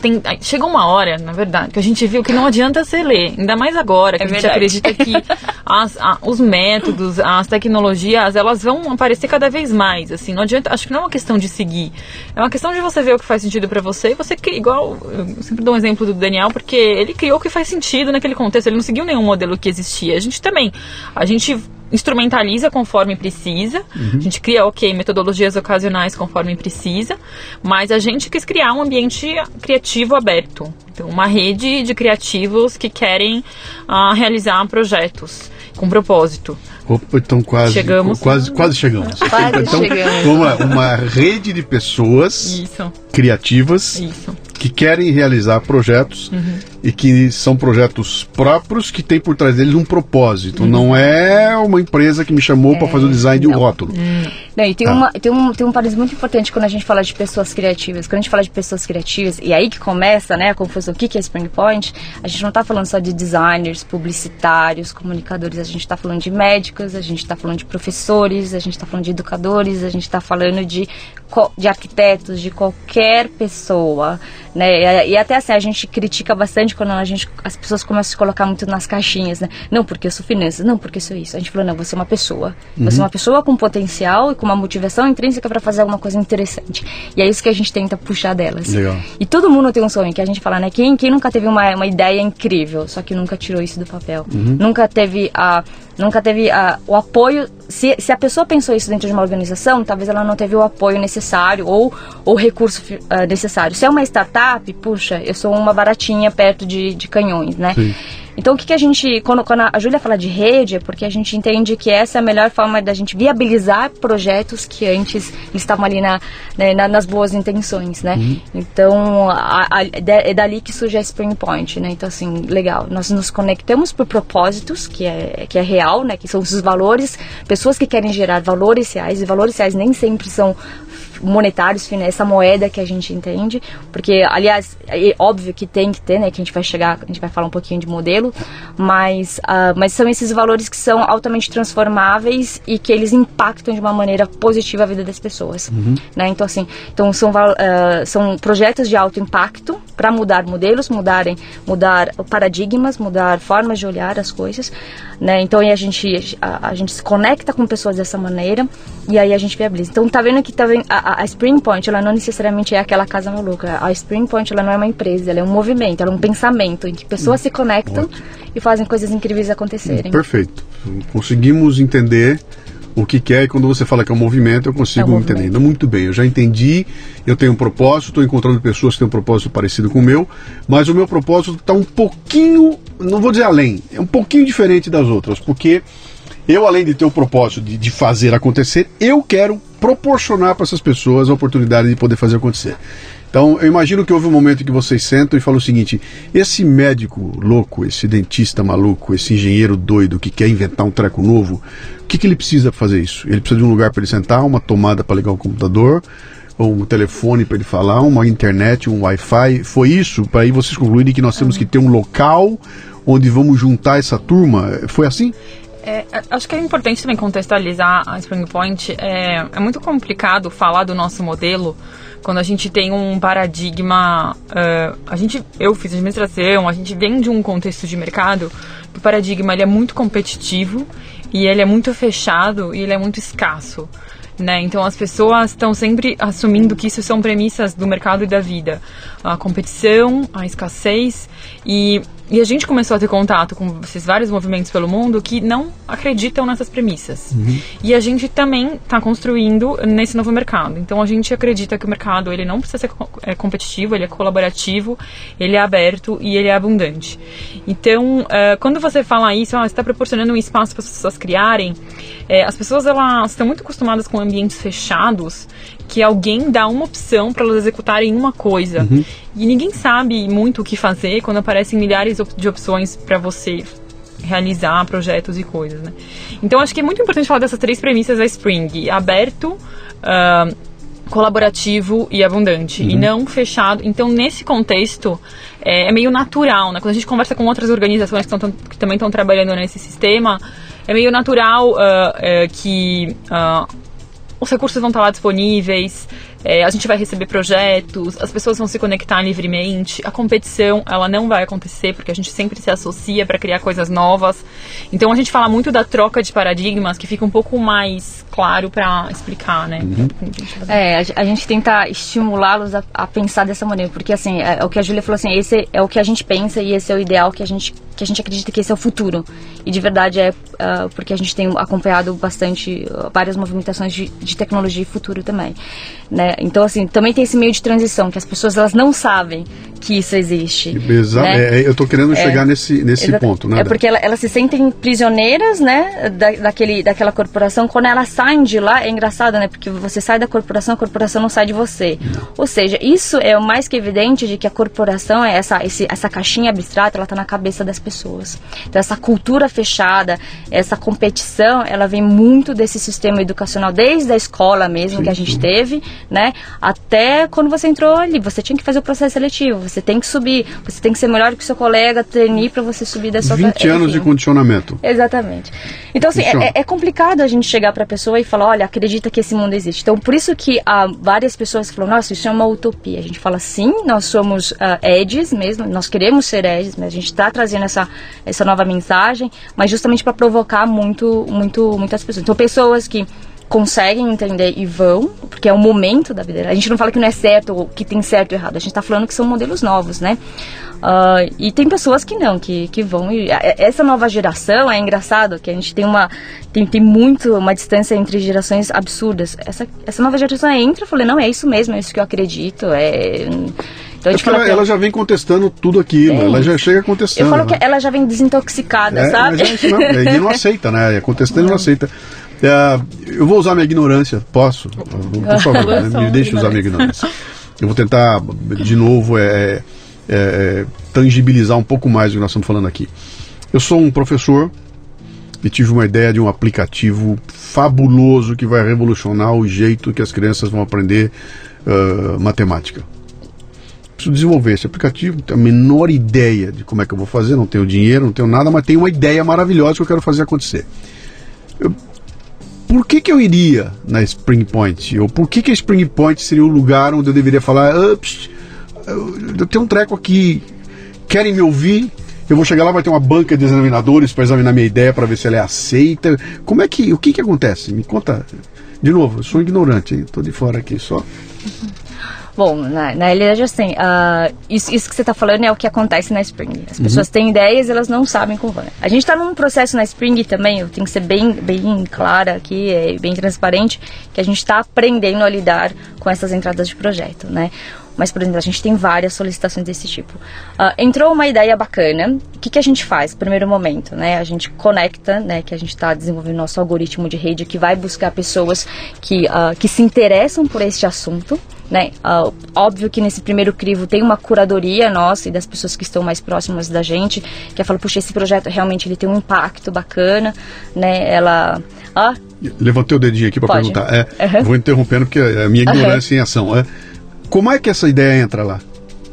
tem, chegou uma hora, na verdade, que a gente viu que não adianta você ler, ainda mais agora, que é a gente verdade. acredita que as, a, os métodos, as tecnologias, elas vão aparecer cada vez mais, assim, não adianta, acho que não é uma questão de seguir, é uma questão de você ver o que faz sentido para você e você cria, igual, eu sempre dou um exemplo do Daniel, porque ele criou o que faz sentido naquele contexto, ele não seguiu nenhum modelo que existia, a gente também, a gente instrumentaliza conforme precisa. Uhum. A gente cria, ok, metodologias ocasionais conforme precisa, mas a gente quis criar um ambiente criativo aberto. Então, uma rede de criativos que querem uh, realizar projetos com propósito. Opa, então quase chegamos. Quase, quase chegamos. Quase então, chegamos. Uma, uma rede de pessoas Isso. criativas Isso que querem realizar projetos uhum. E que são projetos próprios que tem por trás deles um propósito. Não é uma empresa que me chamou é, para fazer o design de um rótulo. Uhum. Não, e tem, tá. uma, tem, um, tem um parênteses muito importante quando a gente fala de pessoas criativas. Quando a gente fala de pessoas criativas, e aí que começa né, a confusão, o que, que é Spring Point, a gente não está falando só de designers, publicitários, comunicadores, a gente está falando de médicos, a gente está falando de professores, a gente está falando de educadores, a gente está falando de, de arquitetos, de qualquer pessoa né? E até assim, a gente critica bastante quando a gente, as pessoas começam a se colocar muito nas caixinhas, né? Não porque eu sou finanças, não porque eu sou isso. A gente falou, não, você é uma pessoa. Uhum. Você é uma pessoa com potencial e com uma motivação intrínseca para fazer alguma coisa interessante. E é isso que a gente tenta puxar delas. Legal. E todo mundo tem um sonho, que a gente fala, né? Quem, quem nunca teve uma, uma ideia incrível, só que nunca tirou isso do papel. Uhum. Nunca teve a nunca teve a, o apoio. Se, se a pessoa pensou isso dentro de uma organização, talvez ela não teve o apoio necessário ou o recurso uh, necessário. Se é uma startup, puxa, eu sou uma baratinha perto de, de canhões, né? Sim. Então, o que, que a gente, quando, quando a Júlia fala de rede, é porque a gente entende que essa é a melhor forma da gente viabilizar projetos que antes estavam ali na, né, na, nas boas intenções, né? Uhum. Então, a, a, é dali que surge a Spring Point, né? Então, assim, legal. Nós nos conectamos por propósitos, que é, que é real, né? Que são os valores, pessoas que querem gerar valores reais, e valores reais nem sempre são monetários, essa moeda que a gente entende, porque, aliás, é óbvio que tem que ter, né, que a gente vai chegar, a gente vai falar um pouquinho de modelo, mas, uh, mas são esses valores que são altamente transformáveis e que eles impactam de uma maneira positiva a vida das pessoas, uhum. né, então assim, então são, uh, são projetos de alto impacto para mudar modelos, mudarem, mudar paradigmas, mudar formas de olhar as coisas, né, então a gente, a, a gente se conecta com pessoas dessa maneira e aí a gente viabiliza. Então tá vendo que tá vendo, a, a, Spring Point, ela não necessariamente é aquela casa maluca. A Spring Point, ela não é uma empresa, ela é um movimento, ela é um pensamento em que pessoas se conectam ótimo. e fazem coisas incríveis acontecerem. Perfeito. Conseguimos entender o que quer é, e quando você fala que é um movimento, eu consigo é um entender. Não, muito bem, eu já entendi, eu tenho um propósito, estou encontrando pessoas que têm um propósito parecido com o meu, mas o meu propósito está um pouquinho, não vou dizer além, é um pouquinho diferente das outras, porque eu, além de ter o propósito de, de fazer acontecer, eu quero proporcionar para essas pessoas a oportunidade de poder fazer acontecer. Então, eu imagino que houve um momento que vocês sentam e falam o seguinte: esse médico louco, esse dentista maluco, esse engenheiro doido que quer inventar um treco novo, o que, que ele precisa para fazer isso? Ele precisa de um lugar para ele sentar, uma tomada para ligar o computador, ou um telefone para ele falar, uma internet, um Wi-Fi. Foi isso? Para aí vocês concluírem que nós temos que ter um local onde vamos juntar essa turma? Foi assim? É, acho que é importante também contextualizar a Spring Point. É, é muito complicado falar do nosso modelo quando a gente tem um paradigma. Uh, a gente, eu fiz administração, a gente vem de um contexto de mercado o paradigma ele é muito competitivo e ele é muito fechado e ele é muito escasso. Né? Então as pessoas estão sempre assumindo que isso são premissas do mercado e da vida. A competição, a escassez e e a gente começou a ter contato com esses vários movimentos pelo mundo que não acreditam nessas premissas. Uhum. E a gente também está construindo nesse novo mercado. Então a gente acredita que o mercado ele não precisa ser é, competitivo, ele é colaborativo, ele é aberto e ele é abundante. Então, uh, quando você fala isso, ah, você está proporcionando um espaço para as pessoas criarem, é, as pessoas elas estão muito acostumadas com ambientes fechados que alguém dá uma opção para elas executarem uma coisa. Uhum. E ninguém sabe muito o que fazer quando aparecem milhares de opções para você realizar projetos e coisas, né? Então acho que é muito importante falar dessas três premissas da Spring: aberto, uh, colaborativo e abundante, uhum. e não fechado. Então nesse contexto é, é, meio natural, né? Quando a gente conversa com outras organizações que, tão, que também estão trabalhando nesse sistema, é meio natural uh, uh, que os recursos vão estar lá disponíveis, é, a gente vai receber projetos, as pessoas vão se conectar livremente, a competição ela não vai acontecer porque a gente sempre se associa para criar coisas novas. Então a gente fala muito da troca de paradigmas que fica um pouco mais claro para explicar, né? Uhum. É, a gente tenta estimulá-los a, a, pensar dessa maneira, porque assim, é, é, o que a Júlia falou assim, esse é o que a gente pensa e esse é o ideal que a gente que a gente acredita que esse é o futuro. E de verdade é uh, porque a gente tem acompanhado bastante uh, várias movimentações de, de tecnologia e futuro também, né? Então assim, também tem esse meio de transição que as pessoas elas não sabem que isso existe. Exato. Né? É, eu estou querendo é, chegar nesse, nesse ponto, né? É porque ela, elas se sentem prisioneiras, né, da, daquele, daquela corporação. Quando elas saem de lá, é engraçado, né? Porque você sai da corporação, a corporação não sai de você. Não. Ou seja, isso é o mais que evidente de que a corporação, é essa, esse, essa caixinha abstrata, ela está na cabeça das pessoas. Então, essa cultura fechada, essa competição, ela vem muito desse sistema educacional, desde a escola mesmo sim, que a gente teve, né? Até quando você entrou ali, você tinha que fazer o processo seletivo você tem que subir, você tem que ser melhor que o seu colega, treinar para você subir da sua 20 anos enfim. de condicionamento. Exatamente. Então, assim, é, é, complicado a gente chegar para a pessoa e falar, olha, acredita que esse mundo existe. Então, por isso que há várias pessoas falam, nossa, isso é uma utopia. A gente fala, sim, nós somos uh, edges mesmo, nós queremos ser edges, mas a gente está trazendo essa, essa nova mensagem, mas justamente para provocar muito, muito, muitas pessoas. Então, pessoas que conseguem entender e vão, porque é o momento da vida. A gente não fala que não é certo ou que tem certo ou errado, a gente está falando que são modelos novos, né? Uh, e tem pessoas que não, que, que vão. E essa nova geração é engraçado, que a gente tem uma. Tem, tem muito uma distância entre gerações absurdas. Essa, essa nova geração entra e fala, não, é isso mesmo, é isso que eu acredito. É. Então, é ela, ela, já vem contestando tudo aquilo, é. ela já chega contestando. Eu falo né? que ela já vem desintoxicada, é, sabe? É não, e não aceita, né? Contestando e não aceita. É, eu vou usar minha ignorância, posso? Por favor, né? me deixe usar minha ignorância. Eu vou tentar, de novo, é, é, é, tangibilizar um pouco mais o que nós estamos falando aqui. Eu sou um professor e tive uma ideia de um aplicativo fabuloso que vai revolucionar o jeito que as crianças vão aprender uh, matemática. Preciso desenvolver esse aplicativo, não tenho a menor ideia de como é que eu vou fazer, não tenho dinheiro, não tenho nada, mas tenho uma ideia maravilhosa que eu quero fazer acontecer. Eu por que, que eu iria na Spring Point? Ou por que, que a Spring Point seria o lugar onde eu deveria falar, ups, eu tenho um treco aqui, querem me ouvir? Eu vou chegar lá, vai ter uma banca de examinadores para examinar minha ideia para ver se ela é aceita. Como é que, o que que acontece? Me conta. De novo, eu sou ignorante, estou de fora aqui só. Bom, na, na realidade, assim, uh, isso, isso, que você está falando é o que acontece na Spring. As uhum. pessoas têm ideias elas não sabem como vai. A gente está num processo na Spring também, eu tenho que ser bem, bem clara aqui, é, bem transparente, que a gente está aprendendo a lidar com essas entradas de projeto, né? Mas, por exemplo, a gente tem várias solicitações desse tipo. Uh, entrou uma ideia bacana, o que, que a gente faz? Primeiro momento, né? A gente conecta, né? Que a gente está desenvolvendo nosso algoritmo de rede que vai buscar pessoas que, uh, que se interessam por este assunto, né? Uh, óbvio que nesse primeiro crivo tem uma curadoria nossa e das pessoas que estão mais próximas da gente, que fala, puxa, esse projeto realmente ele tem um impacto bacana, né? Ela... Ah, Levantei o dedinho aqui para perguntar. É, uhum. Vou interrompendo porque é a minha ignorância uhum. em ação. É, como é que essa ideia entra lá?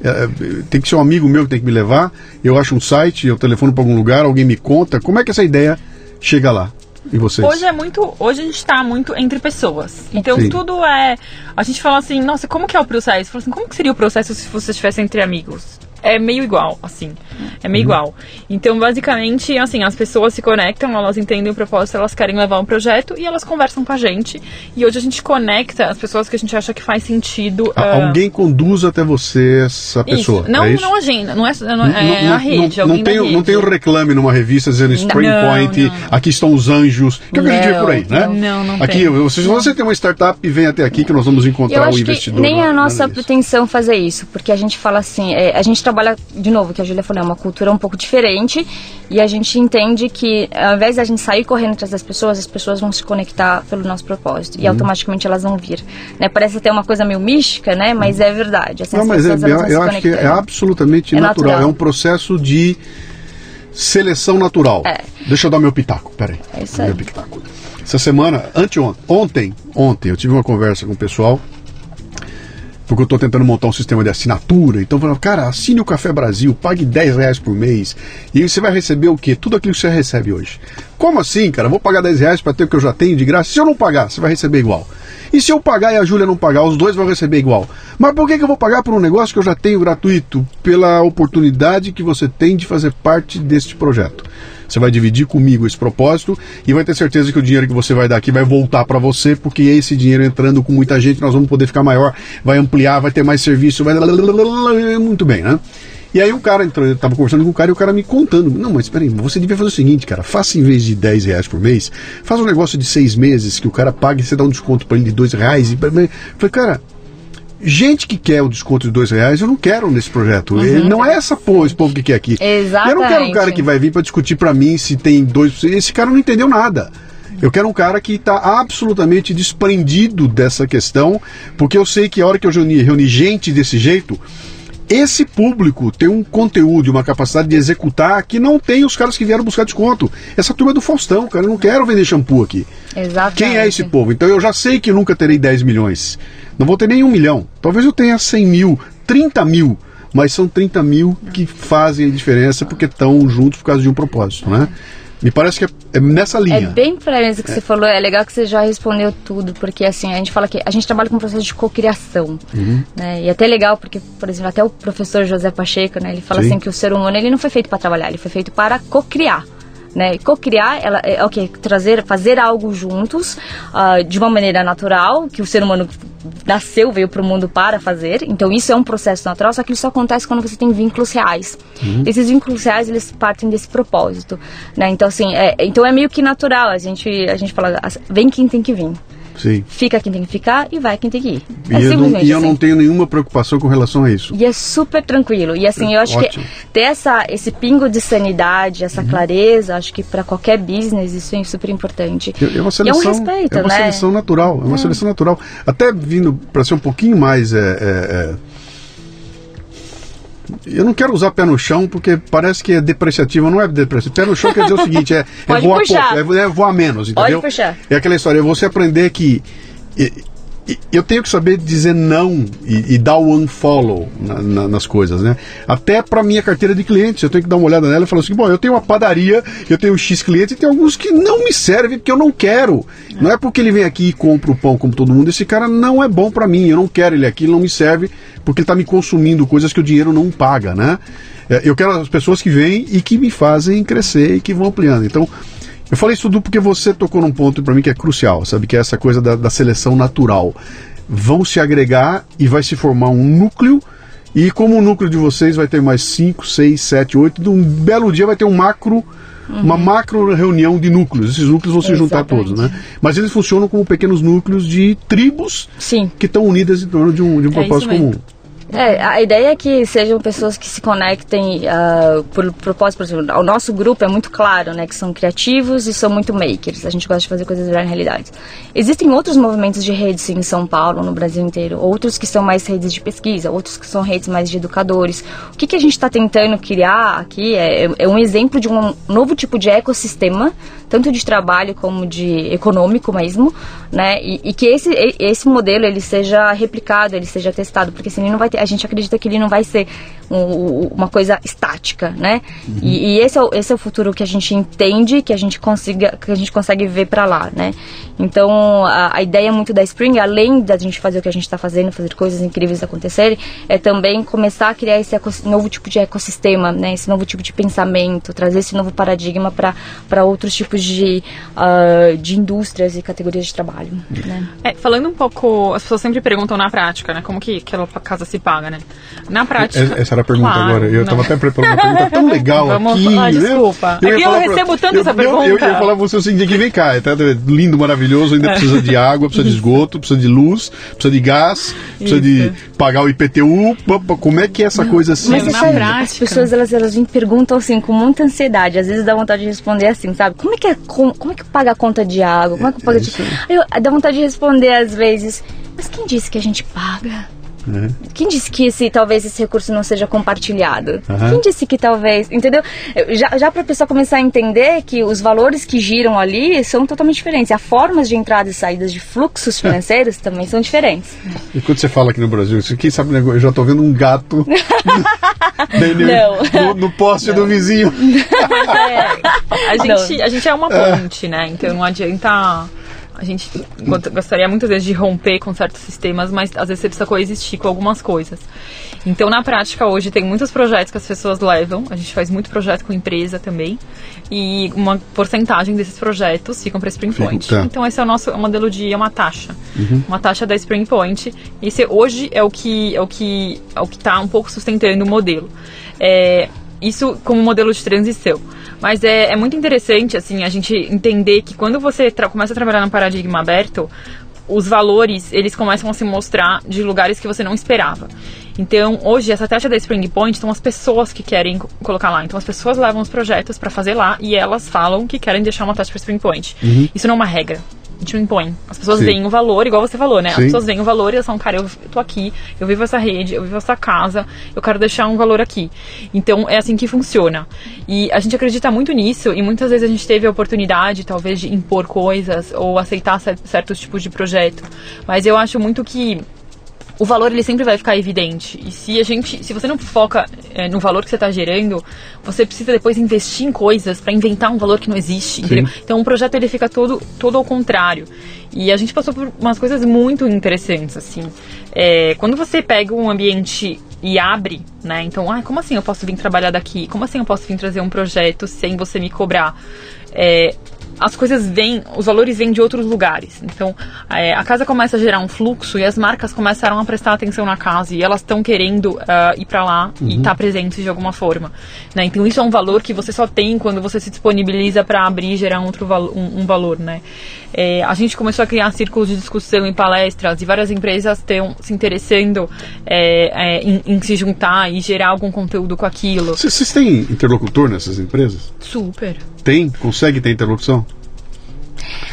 É, é, tem que ser um amigo meu que tem que me levar. Eu acho um site, eu telefono para algum lugar, alguém me conta. Como é que essa ideia chega lá? E vocês? Hoje é muito. Hoje a gente tá muito entre pessoas. Então Sim. tudo é. A gente fala assim, nossa, como que é o processo? Fala assim, como que seria o processo se você estivesse entre amigos? É meio igual, assim. É meio Uhum. igual. Então, basicamente, assim, as pessoas se conectam, elas entendem o propósito, elas querem levar um projeto e elas conversam com a gente. E hoje a gente conecta as pessoas que a gente acha que faz sentido. A- ah, Alguém conduz até você essa pessoa. Isso. Não, é isso? não agenda, não é, não é Não- a rede, não, alguém não, tem, rede. não tem um reclame numa revista dizendo Spring Não, Point, não. aqui estão os anjos. Que é o que a gente vê por aí, né? não, não aqui, tem. você, se você tem uma startup, vem até aqui que nós vamos Eu encontrar o acho que investidor. nem lá, é a nossa nada disso. pretensão fazer isso, porque a gente fala assim, é, a gente trabalha, de novo, que a Júlia falou, é uma cultura um pouco diferente e a gente entende que ao invés da gente sair correndo atrás das pessoas, as pessoas vão se conectar pelo nosso propósito Uhum. e automaticamente elas vão vir. Né? Parece até uma coisa meio mística, né? Mas é verdade. Assim, Não, as mas é, pessoas, vão eu acho que é absolutamente É natural. natural. É um processo de seleção natural. É. Deixa eu dar meu pitaco, peraí. É isso aí. Meu pitaco. Essa semana, anteontem, ontem, ontem, eu tive uma conversa com o pessoal, porque eu estou tentando montar um sistema de assinatura. Então, falando, cara, assine o Café Brasil, pague 10 reais por mês, e você vai receber o quê? Tudo aquilo que você recebe hoje. Como assim, cara? Vou pagar 10 reais para ter o que eu já tenho de graça? Se eu não pagar, você vai receber igual. E se eu pagar e a Júlia não pagar, os dois vão receber igual. Mas por que, que eu vou pagar por um negócio que eu já tenho gratuito? Pela oportunidade que você tem de fazer parte deste projeto. Você vai dividir comigo esse propósito e vai ter certeza que o dinheiro que você vai dar aqui vai voltar para você, porque esse dinheiro entrando com muita gente, nós vamos poder ficar maior, vai ampliar, vai ter mais serviço, vai. Muito bem, né? E aí o cara entrou, eu tava conversando com o cara e o cara me contando. Não, mas peraí, você devia fazer o seguinte, cara, faça em vez de 10 reais por mês, faz um negócio de seis meses que o cara paga e você dá um desconto para ele de 2 reais. E... Falei, cara, gente que quer o desconto de dois reais, eu não quero nesse projeto. Ele não é essa porra, esse povo que quer aqui. Eu não quero um cara Exatamente. que vai vir para discutir para mim se tem dois. Esse cara não entendeu nada. Eu quero um cara que está absolutamente desprendido dessa questão, porque eu sei que a hora que eu reuni, reuni gente desse jeito, esse público tem um conteúdo e uma capacidade de executar que não tem os caras que vieram buscar desconto. Essa turma é do Faustão, cara. Eu não quero vender shampoo aqui. Exatamente. Quem é esse povo? Então eu já sei que nunca terei 10 milhões. Não vou ter nem um milhão. Talvez eu tenha 100 mil, 30 mil. Mas são 30 mil que fazem a diferença porque estão juntos por causa de um propósito, né? Me parece que é, é nessa É linha. bem pra isso que você falou, é legal que você já respondeu tudo, porque assim, a gente fala que a gente trabalha com um processo de cocriação, Uhum. né? E é até legal, porque, por exemplo, até o professor José Pacheco, né, ele fala Sim. assim que o ser humano, ele não foi feito para trabalhar, ele foi feito para cocriar. Né? Cocriar ela é o que trazer, fazer algo juntos ah, de uma maneira natural que o ser humano nasceu, veio para o mundo para fazer. Então isso é um processo natural, só que isso acontece quando você tem vínculos reais. Esses vínculos reais eles partem desse propósito, né? Então assim, é, então é meio que natural. A gente a gente fala, "Ah, vem quem tem que vir, Sim. fica quem tem que ficar e vai quem tem que ir. E, É eu, não, e eu assim. não tenho nenhuma preocupação com relação a isso. E é super tranquilo. E assim, eu acho Ótimo. que ter essa, esse pingo de sanidade, essa Uhum. clareza, acho que para qualquer business isso é super importante. É uma e é seleção, um respeito, é uma né? seleção natural, é uma seleção natural. Até vindo para ser um pouquinho mais. é, é, é, eu não quero usar pé no chão porque parece que é depreciativo, não é depreciativo. Pé no chão quer dizer o seguinte: é, é voar puxar. pouco, é, é voar menos, Pode entendeu? É aquela história, é você aprender que. Eu tenho que saber dizer não e, e dar o unfollow na- na- nas coisas, né? Até para minha carteira de clientes, eu tenho que dar uma olhada nela e falar assim: bom, eu tenho uma padaria, eu tenho X clientes e tem alguns que não me servem porque eu não quero. Não é porque ele vem aqui e compra o pão como todo mundo, esse cara não é bom para mim, eu não quero ele aqui, ele não me serve porque ele tá me consumindo coisas que o dinheiro não paga, né? É, Eu quero as pessoas que vêm e que me fazem crescer e que vão ampliando. Então, eu falei isso tudo porque você tocou num ponto para mim que é crucial, sabe? Que é essa coisa da, da seleção natural. Vão se agregar e vai se formar um núcleo. E como o núcleo de vocês vai ter mais 5, 6, 7, 8, de um belo dia vai ter um macro, uma macro reunião de núcleos. Esses núcleos vão se juntar Exatamente. todos, né? Mas eles funcionam como pequenos núcleos de tribos Sim. que estão unidas em torno de um, de um É propósito mesmo. comum. É, a ideia é que sejam pessoas que se conectem ah, por propósito, por exemplo, o nosso grupo é muito claro, né, que são criativos e são muito makers, a gente gosta de fazer coisas virarem realidade. Existem outros movimentos de redes sim, em São Paulo, no Brasil inteiro, outros que são mais redes de pesquisa, outros que são redes mais de educadores. O que, que a gente está tentando criar aqui é, é um exemplo de um novo tipo de ecossistema, tanto de trabalho como de econômico mesmo, né, e, e que esse, esse modelo ele seja replicado, ele seja testado, porque senão não vai ter a gente acredita que ele não vai ser um, uma coisa estática, né? Uhum. E, e, esse, é o, esse é o futuro que a gente entende, que a gente consiga, que a gente consegue ver para lá, né? Então a, a, ideia muito da Spring, além da gente fazer o que a gente está fazendo, fazer coisas incríveis acontecerem, é também começar a criar esse novo tipo de ecossistema, né? Esse novo tipo de pensamento, trazer esse novo paradigma para outros tipos de, uh, de indústrias e categorias de trabalho. Né? É, falando um pouco, as pessoas sempre perguntam na prática, né? Como que aquela casa se paga, né? Na prática. Essa era a pergunta claro, agora. Eu estava até preparando uma pergunta tão legal Vamos, aqui. Ah, desculpa. Né? Eu, eu recebo tanto eu, essa pergunta. Eu, eu, ia falar você o seguinte: que vem cá, é lindo, maravilhoso, ainda precisa de água, precisa de esgoto, precisa de luz, precisa de gás, precisa Isso. de pagar o IPTU. Como é que é essa coisa assim? Mas na prática. As pessoas elas, elas me perguntam assim com muita ansiedade. Às vezes dá vontade de responder assim, sabe? Como é que é, como, como é que paga a conta de água? Como é que paga é de... Aí eu, dá vontade de responder às vezes. Mas quem disse que a gente paga? Uhum. Quem disse que esse, talvez esse recurso não seja compartilhado? Uhum. Quem disse que talvez, entendeu? Já, já para a pessoa começar a entender que os valores que giram ali são totalmente diferentes. As formas de entrada e saídas de fluxos financeiros também são diferentes. E quando você fala aqui no Brasil, quem sabe eu já estou vendo um gato no, no, no, poste não. do vizinho. É, a, gente, a gente é uma ponte, né? Então não adianta a gente gostaria muitas vezes de romper com certos sistemas, mas às vezes você precisa coexistir com algumas coisas. Então, na prática, hoje tem muitos projetos que as pessoas levam, a gente faz muito projeto com empresa também, e uma porcentagem desses projetos ficam para Spring Point. Tá. Então, esse é o nosso modelo de é uma taxa, uhum. uma taxa da Spring Point. Esse hoje é o que é o que é o que está um pouco sustentando o modelo. É, isso como modelo de transição. Mas é, é muito interessante, assim, a gente entender que quando você começa a trabalhar no paradigma aberto, os valores, eles começam a se mostrar de lugares que você não esperava. Então, hoje, essa taxa da Spring Point são as pessoas que querem colocar lá. Então, as pessoas levam os projetos para fazer lá e elas falam que querem deixar uma taxa para Spring Point. Uhum. Isso não é uma regra a gente não impõe. As pessoas Sim. veem o valor, igual você falou, né? Sim. As pessoas veem o valor e elas falam, cara, eu tô aqui, eu vivo essa rede, eu vivo essa casa, eu quero deixar um valor aqui. Então é assim que funciona. E a gente acredita muito nisso e muitas vezes a gente teve a oportunidade, talvez, de impor coisas ou aceitar certos tipos de projeto. Mas eu acho muito que o valor ele sempre vai ficar evidente. E se a gente, se você não foca é, no valor que você está gerando, você precisa depois investir em coisas para inventar um valor que não existe. Então um projeto ele fica todo, todo ao contrário. E a gente passou por umas coisas muito interessantes assim. É, quando você pega um ambiente e abre, né? Então, ah, como assim eu posso vir trabalhar daqui? Como assim eu posso vir trazer um projeto sem você me cobrar? É, as coisas vêm, os valores vêm de outros lugares. Então, é, a casa começa a gerar um fluxo e as marcas começaram a prestar atenção na casa e elas estão querendo uh, ir para lá uhum. e estar tá presentes de alguma forma. Né? Então, isso é um valor que você só tem quando você se disponibiliza para abrir e gerar outro valo, um, um, valor, né? É, a gente começou a criar círculos de discussão em palestras e várias empresas estão se interessando é, é, em, em, se juntar e gerar algum conteúdo com aquilo. Vocês têm interlocutor nessas empresas? Super. Tem? Consegue ter interlocução?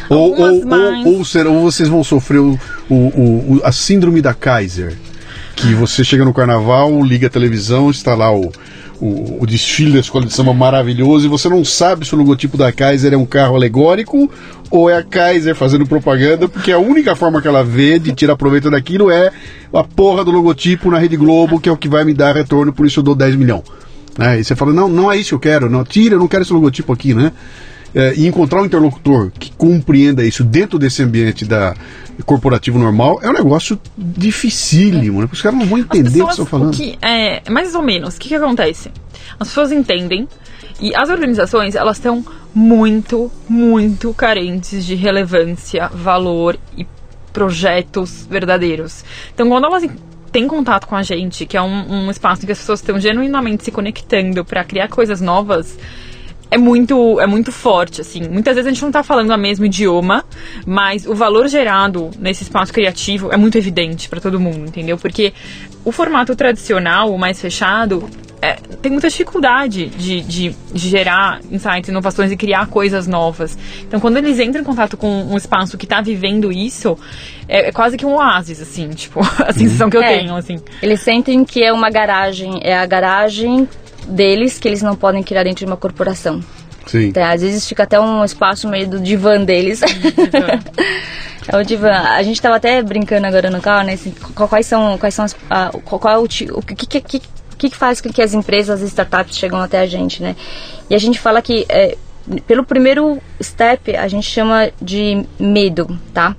Ou, ou, ou, ou, será, ou vocês vão sofrer o, o, o, a síndrome da Kaiser? Que você chega no carnaval, liga a televisão, está lá o, o, o, desfile da escola de samba maravilhoso e você não sabe se o logotipo da Kaiser é um carro alegórico ou é a Kaiser fazendo propaganda, porque a única forma que ela vê de tirar proveito daquilo é a porra do logotipo na Rede Globo, que é o que vai me dar retorno, por isso eu dou 10 milhões. Né? E você fala, não, não é isso que eu quero, não, tira, eu não quero esse logotipo aqui, né? É, e encontrar um interlocutor que compreenda isso dentro desse ambiente da corporativo normal é um negócio dificílimo, né? Porque os caras não vão entender pessoas, o que estão falando. Que, é, mais ou menos, o que, que acontece? As pessoas entendem e as organizações, elas estão muito, muito carentes de relevância, valor e projetos verdadeiros. Então, quando elas têm contato com a gente, que é um, um espaço em que as pessoas estão genuinamente se conectando para criar coisas novas, é muito, é muito forte, assim. Muitas vezes a gente não está falando o mesmo idioma, mas o valor gerado nesse espaço criativo é muito evidente para todo mundo, entendeu? Porque o formato tradicional, o mais fechado, é, tem muita dificuldade de, de, de, gerar insights, inovações e criar coisas novas. Então, quando eles entram em contato com um espaço que está vivendo isso, é, é, quase que um oásis, assim, tipo, a sensação que eu é, tenho, assim. Eles sentem que é uma garagem, é a garagem deles que eles não podem criar dentro de uma corporação. Sim. Então, às vezes fica até um espaço meio do divã deles. Ô, Divan, a gente tava até brincando agora no carro, né? Assim, quais são, quais são as, a, qual é o, o que, que, que, que faz com que as empresas, as startups chegam até a gente, né? E a gente fala que é, pelo primeiro step a gente chama de medo, tá?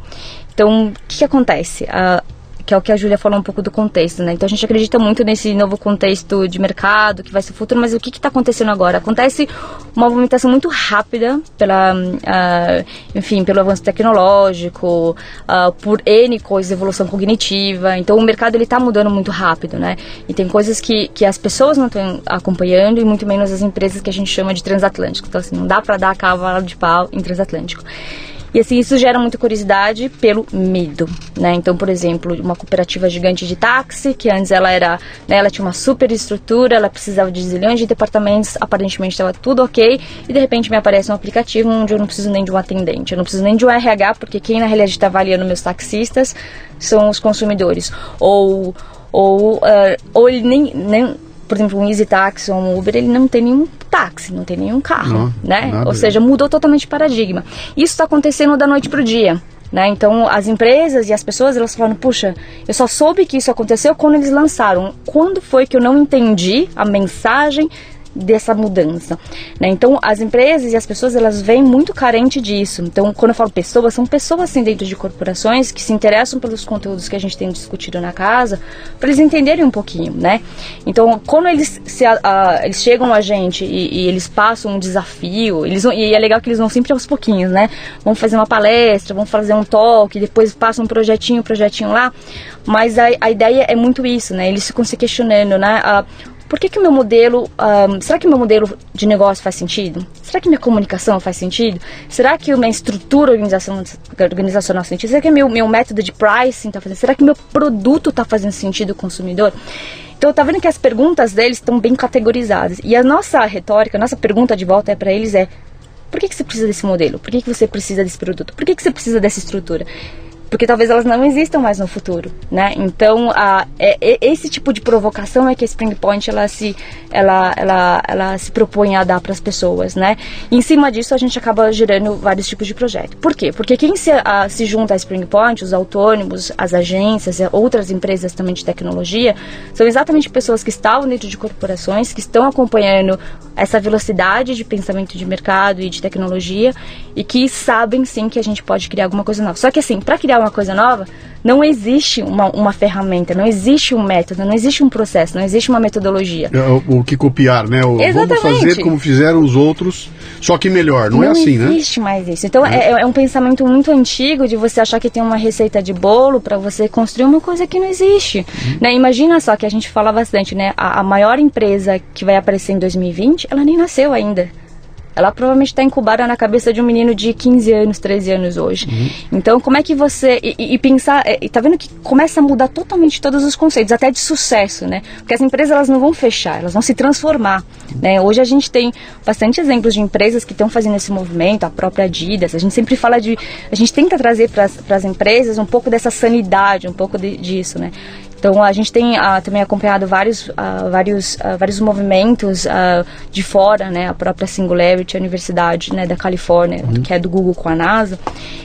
Então, o que, que acontece? Uh, que é o que a Júlia falou um pouco do contexto, né? Então a gente acredita muito nesse novo contexto de mercado que vai ser o futuro, mas o que está acontecendo agora? Acontece uma movimentação muito rápida pela, uh, enfim, pelo avanço tecnológico, uh, por N coisas, evolução cognitiva. Então o mercado ele está mudando muito rápido, né? E tem coisas que, que as pessoas não estão acompanhando e muito menos as empresas que a gente chama de transatlântico. Então assim, não dá para dar cavalo de pau em transatlântico. E assim, isso gera muita curiosidade pelo medo, né? Então, por exemplo, uma cooperativa gigante de táxi, que antes ela era, né, ela tinha uma super estrutura, ela precisava de zilhões de departamentos, aparentemente estava tudo ok, e de repente me aparece um aplicativo onde eu não preciso nem de um atendente, eu não preciso nem de um RH, porque quem na realidade está avaliando meus taxistas são os consumidores. Ou ou, uh, ou ele nem, nem por exemplo, um Easy Taxi ou um Uber, ele não tem nenhum táxi, não tem nenhum carro, não, né? Ou seja, mudou totalmente o paradigma. Isso está acontecendo da noite para o dia. Né? Então, as empresas e as pessoas, elas falam, puxa, eu só soube que isso aconteceu quando eles lançaram. Quando foi que eu não entendi a mensagem dessa mudança. Né? Então, as empresas e as pessoas elas vêm muito carente disso. Então, quando eu falo pessoas, são pessoas assim dentro de corporações que se interessam pelos conteúdos que a gente tem discutido na casa, para eles entenderem um pouquinho, né? Então, quando eles se a, a, eles chegam a gente e, e, eles passam um desafio, eles e é legal que eles vão sempre aos pouquinhos, né? Vão fazer uma palestra, vão fazer um talk, depois passam um projetinho, projetinho lá. Mas a, a ideia é muito isso, né? Eles ficam se questionando, né? A, por que, que meu modelo, um, será que meu modelo de negócio faz sentido? Será que minha comunicação faz sentido? Será que minha estrutura organizacional, organizacional faz sentido? Será que meu, meu método de pricing está fazendo? Será que meu produto está fazendo sentido ao consumidor? Então, tá vendo que as perguntas deles estão bem categorizadas. E a nossa retórica, a nossa pergunta de volta é para eles é: por que, que você precisa desse modelo? Por que, que você precisa desse produto? Por que, que você precisa dessa estrutura? Porque talvez elas não existam mais no futuro, né? Então, a, é, é, esse tipo de provocação é que a Spring Point ela se, ela, ela, ela se propõe a dar para as pessoas, né? E em cima disso, a gente acaba gerando vários tipos de projeto. Por quê? Porque quem se, a, se junta à Spring Point, os autônomos, as agências, outras empresas também de tecnologia, são exatamente pessoas que estavam dentro de corporações, que estão acompanhando essa velocidade de pensamento de mercado e de tecnologia e que sabem sim que a gente pode criar alguma coisa nova. Só que assim, para criar uma coisa nova, não existe uma, uma ferramenta, não existe um método, não existe um processo, não existe uma metodologia. É, o, o, que copiar, né? O, Exatamente. Vamos fazer como fizeram os outros, só que melhor, não, é não é assim, né? Não existe mais isso. Então é. É, é. um pensamento muito antigo de você achar que tem uma receita de bolo para você construir uma coisa que não existe. Uhum. Né? Imagina só que a gente fala bastante, né? A, a maior empresa que vai aparecer em 2020, ela nem nasceu ainda. Ela provavelmente está incubada na cabeça de um menino de 15 anos, 13 anos hoje. Uhum. Então, como é que você. E, e pensar. É, e tá vendo que começa a mudar totalmente todos os conceitos, até de sucesso, né? Porque as empresas elas não vão fechar, elas vão se transformar. Né? Hoje a gente tem bastante exemplos de empresas que estão fazendo esse movimento, a própria Adidas. A gente sempre fala de. A gente tenta trazer para as empresas um pouco dessa sanidade, um pouco de, disso, né? Então a gente tem uh, também acompanhado vários, uh, vários, uh, vários movimentos de fora, né? A própria Singularity, a Universidade né, da Califórnia, uhum. que é do Google com a NASA,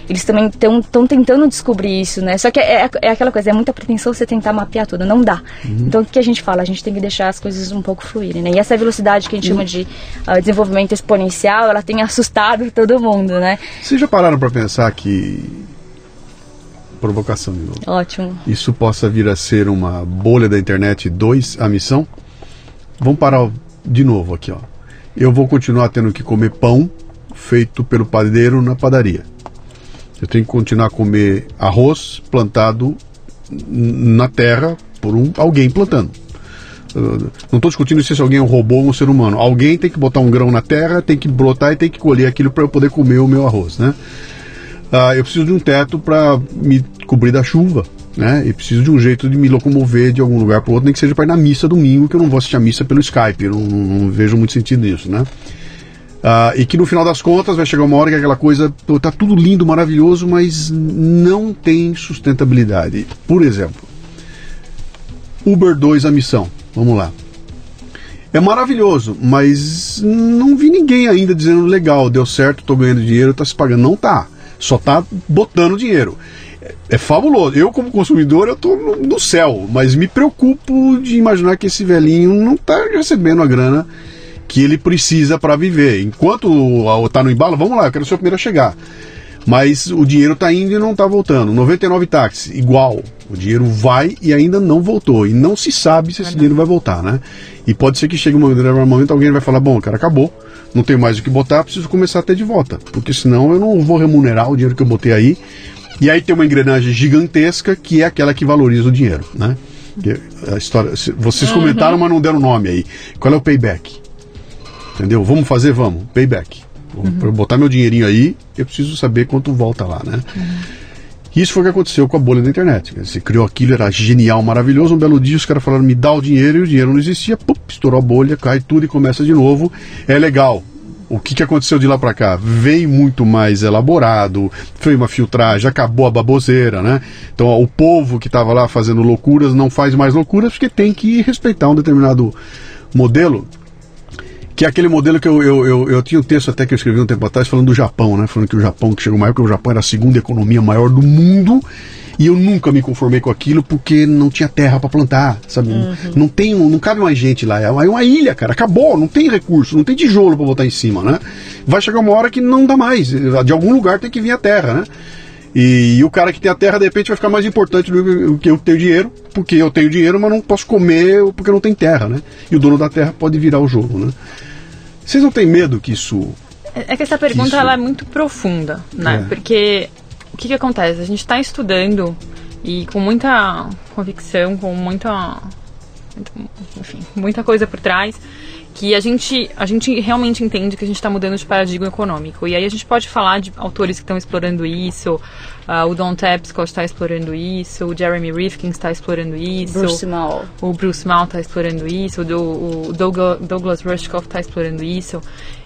eles também estão tentando descobrir isso, né? Só que é, é, aquela coisa, é muita pretensão você tentar mapear tudo, não dá. Uhum. Então o que a gente fala? A gente tem que deixar as coisas um pouco fluírem, né? E essa velocidade que a gente uhum. chama de desenvolvimento exponencial, ela tem assustado todo mundo, né? Vocês já pararam para pensar que provocação de novo. Ótimo. Isso possa vir a ser uma bolha da internet 2, a missão. Vamos parar de novo aqui, ó. Eu vou continuar tendo que comer pão feito pelo padeiro na padaria. Eu tenho que continuar a comer arroz plantado na terra por um, alguém plantando. não estou discutindo se alguém é um robô ou um ser humano. Alguém tem que botar um grão na terra, tem que brotar e tem que colher aquilo para eu poder comer o meu arroz, né? Ah, eu preciso de um teto para me cobrir da chuva. Né? E preciso de um jeito de me locomover de algum lugar para outro, nem que seja para ir na missa domingo, que eu não vou assistir a missa pelo Skype, eu não, não vejo muito sentido nisso, né? Ah, e que no final das contas vai chegar uma hora que aquela coisa tá tudo lindo, maravilhoso, mas não tem sustentabilidade. Por exemplo, Uber 2 a missão. Vamos lá. É maravilhoso, mas não vi ninguém ainda dizendo legal, deu certo, tô ganhando dinheiro, tá se pagando. Não tá. Só tá botando dinheiro. É, é fabuloso. Eu, como consumidor, eu tô no, no, céu, mas me preocupo de imaginar que esse velhinho não tá recebendo a grana que ele precisa para viver. Enquanto tá no embalo, vamos lá, eu quero ser o primeiro a chegar. Mas o dinheiro está indo e não está voltando. 99 táxis, igual. O dinheiro vai e ainda não voltou. E não se sabe se esse dinheiro vai voltar, né? E pode ser que chegue um momento, momento alguém vai falar, bom, cara, acabou. Não tem mais o que botar, preciso começar a ter de volta. Porque senão eu não vou remunerar o dinheiro que eu botei aí. E aí tem uma engrenagem gigantesca que é aquela que valoriza o dinheiro, né? A história, vocês uhum. comentaram, mas não deram nome aí. Qual é o payback? Entendeu? Vamos fazer? Vamos. Payback. Uhum. Para botar meu dinheirinho aí, eu preciso saber quanto volta lá, né? Uhum. Isso foi o que aconteceu com a bolha da internet. Você criou aquilo, era genial, maravilhoso. Um belo dia os caras falaram, me dá o dinheiro, e o dinheiro não existia. Pum, estourou a bolha, cai tudo e começa de novo. É legal. O que, que aconteceu de lá para cá? Vem muito mais elaborado, foi uma filtragem, acabou a baboseira, né? Então ó, o povo que estava lá fazendo loucuras não faz mais loucuras porque tem que respeitar um determinado modelo que é aquele modelo que eu, eu, eu, eu, tinha um texto até que eu escrevi um tempo atrás falando do Japão, né? Falando que o Japão, que chegou uma época, o Japão era a segunda economia maior do mundo e eu nunca me conformei com aquilo porque não tinha terra para plantar, sabe? Uhum. Não tem, não cabe mais gente lá. É uma ilha, cara. Acabou, não tem recurso, não tem tijolo para botar em cima, né? Vai chegar uma hora que não dá mais. De algum lugar tem que vir a terra, né? E, e, o cara que tem a terra, de repente, vai ficar mais importante do que eu tenho dinheiro, porque eu tenho dinheiro, mas não posso comer porque não tem terra, né? E o dono da terra pode virar o jogo, né? Vocês não têm medo que isso. É que essa pergunta isso... ela é muito profunda, né? É. Porque o que, que acontece? A gente está estudando e com muita convicção, com muita. Enfim, muita coisa por trás que a gente, a gente realmente entende que a gente está mudando de paradigma econômico. E aí a gente pode falar de autores que estão explorando isso, uh, o Don Tapscott está explorando isso, o Jeremy Rifkin está explorando isso, Bruce Mal. o Bruce Mal está explorando isso, o, o Douglas, Rushkoff está explorando isso.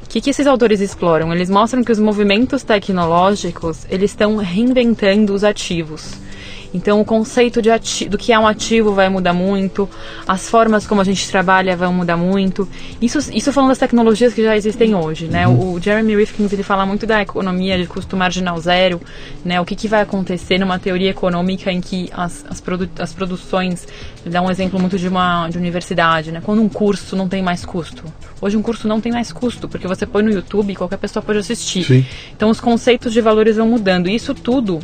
O que, que esses autores exploram? Eles mostram que os movimentos tecnológicos eles estão reinventando os ativos. Então, o conceito de do que é um ativo vai mudar muito, as formas como a gente trabalha vão mudar muito. Isso, isso falando das tecnologias que já existem hoje, né? Uhum. O, Jeremy Rifkin ele fala muito da economia de custo marginal zero, né? O que, que vai acontecer numa teoria econômica em que as, as, produ as produções, ele dá um exemplo muito de uma de universidade, né? Quando um curso não tem mais custo. Hoje um curso não tem mais custo, porque você põe no YouTube e qualquer pessoa pode assistir. Sim. Então os conceitos de valores vão mudando. E isso tudo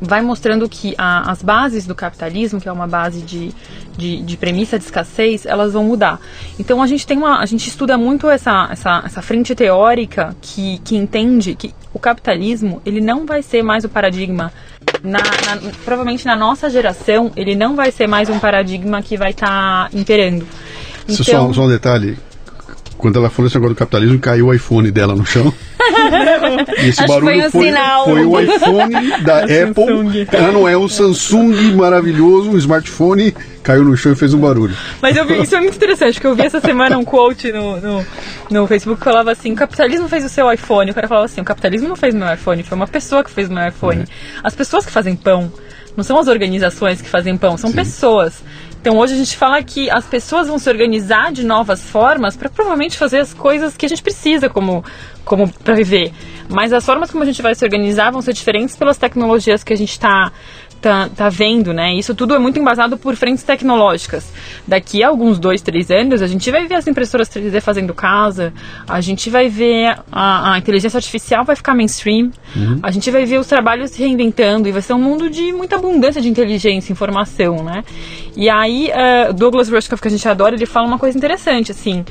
vai mostrando que a, as bases do capitalismo, que é uma base de, de, de, premissa de escassez, elas vão mudar. Então a gente tem uma, a gente estuda muito essa, essa, essa frente teórica que, que entende que o capitalismo ele não vai ser mais o paradigma na, na, provavelmente na nossa geração ele não vai ser mais um paradigma que vai estar tá imperando. Então, só, só um detalhe, quando ela falou esse negócio do capitalismo, caiu o iPhone dela no chão. e esse Acho barulho foi, um foi, foi, o iPhone da Apple. Ela não é um Samsung maravilhoso, um smartphone caiu no chão e fez um barulho. Mas eu vi, isso é muito interessante, porque eu vi essa semana um quote no, no, no Facebook que falava assim, o capitalismo fez o seu iPhone. O cara falava assim, o capitalismo não fez o meu iPhone, foi uma pessoa que fez o meu iPhone. É. As pessoas que fazem pão, não são as organizações que fazem pão, são Sim. pessoas. Então hoje a gente fala que as pessoas vão se organizar de novas formas para provavelmente fazer as coisas que a gente precisa como, como para viver. Mas as formas como a gente vai se organizar vão ser diferentes pelas tecnologias que a gente está tá, tá vendo, né? Isso tudo é muito embasado por frentes tecnológicas. Daqui a alguns dois, três anos, a gente vai ver as impressoras 3D fazendo casa, a gente vai ver a, a inteligência artificial vai ficar mainstream, uhum. a gente vai ver os trabalhos se reinventando e vai ser um mundo de muita abundância de inteligência, informação, né? E aí, uh, Douglas Rushkoff, que a gente adora, ele fala uma coisa interessante, assim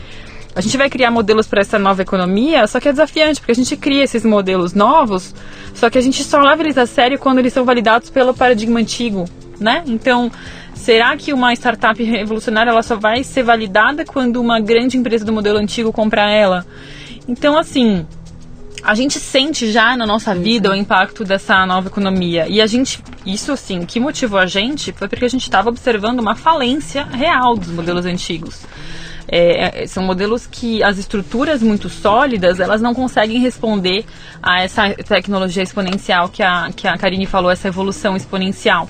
a gente vai criar modelos para essa nova economia, só que é desafiante, porque a gente cria esses modelos novos, só que a gente só leva eles a sério quando eles são validados pelo paradigma antigo, né? Então, será que uma startup revolucionária ela só vai ser validada quando uma grande empresa do modelo antigo comprar ela? Então, assim, a gente sente já na nossa vida o impacto dessa nova economia. E a gente, isso assim, que motivou a gente foi porque a gente estava observando uma falência real dos modelos antigos. É, é, são modelos que as estruturas muito sólidas, elas não conseguem responder a essa tecnologia exponencial que a, que a Karine falou, essa evolução exponencial.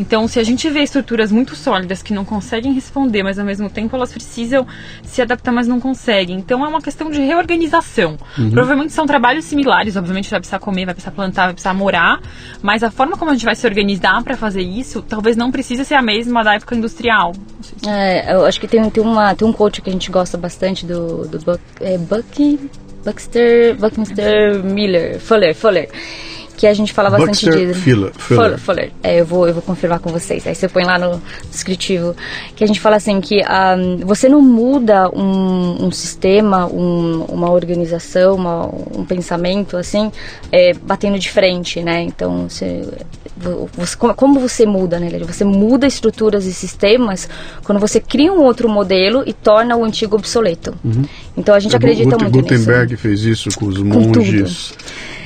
Então, se a gente vê estruturas muito sólidas que não conseguem responder, mas ao mesmo tempo elas precisam se adaptar, mas não conseguem. Então, é uma questão de reorganização. Uhum. Provavelmente são trabalhos similares, obviamente vai precisar comer, vai precisar plantar, vai precisar morar, mas a forma como a gente vai se organizar para fazer isso, talvez não precise ser a mesma da época industrial. É, eu acho que tem, tem, uma, tem um coach que a gente gosta bastante do, do Buck, é, Bucky, Buckster, Buckminster Miller, Fuller, Fuller que a gente fala bastante disso. Fuller. Fuller. Fuller. É, eu vou, eu vou confirmar com vocês. Aí você põe lá no descritivo. Que a gente fala assim que um, você não muda um, um sistema, um, uma organização, uma, um pensamento assim, é, batendo de frente, né? Então, você, você, como você muda, né? Você muda estruturas e sistemas quando você cria um outro modelo e torna o antigo obsoleto. Uhum. Então a gente é, acredita Gut muito Gutenberg nisso. Gutenberg fez isso com os monges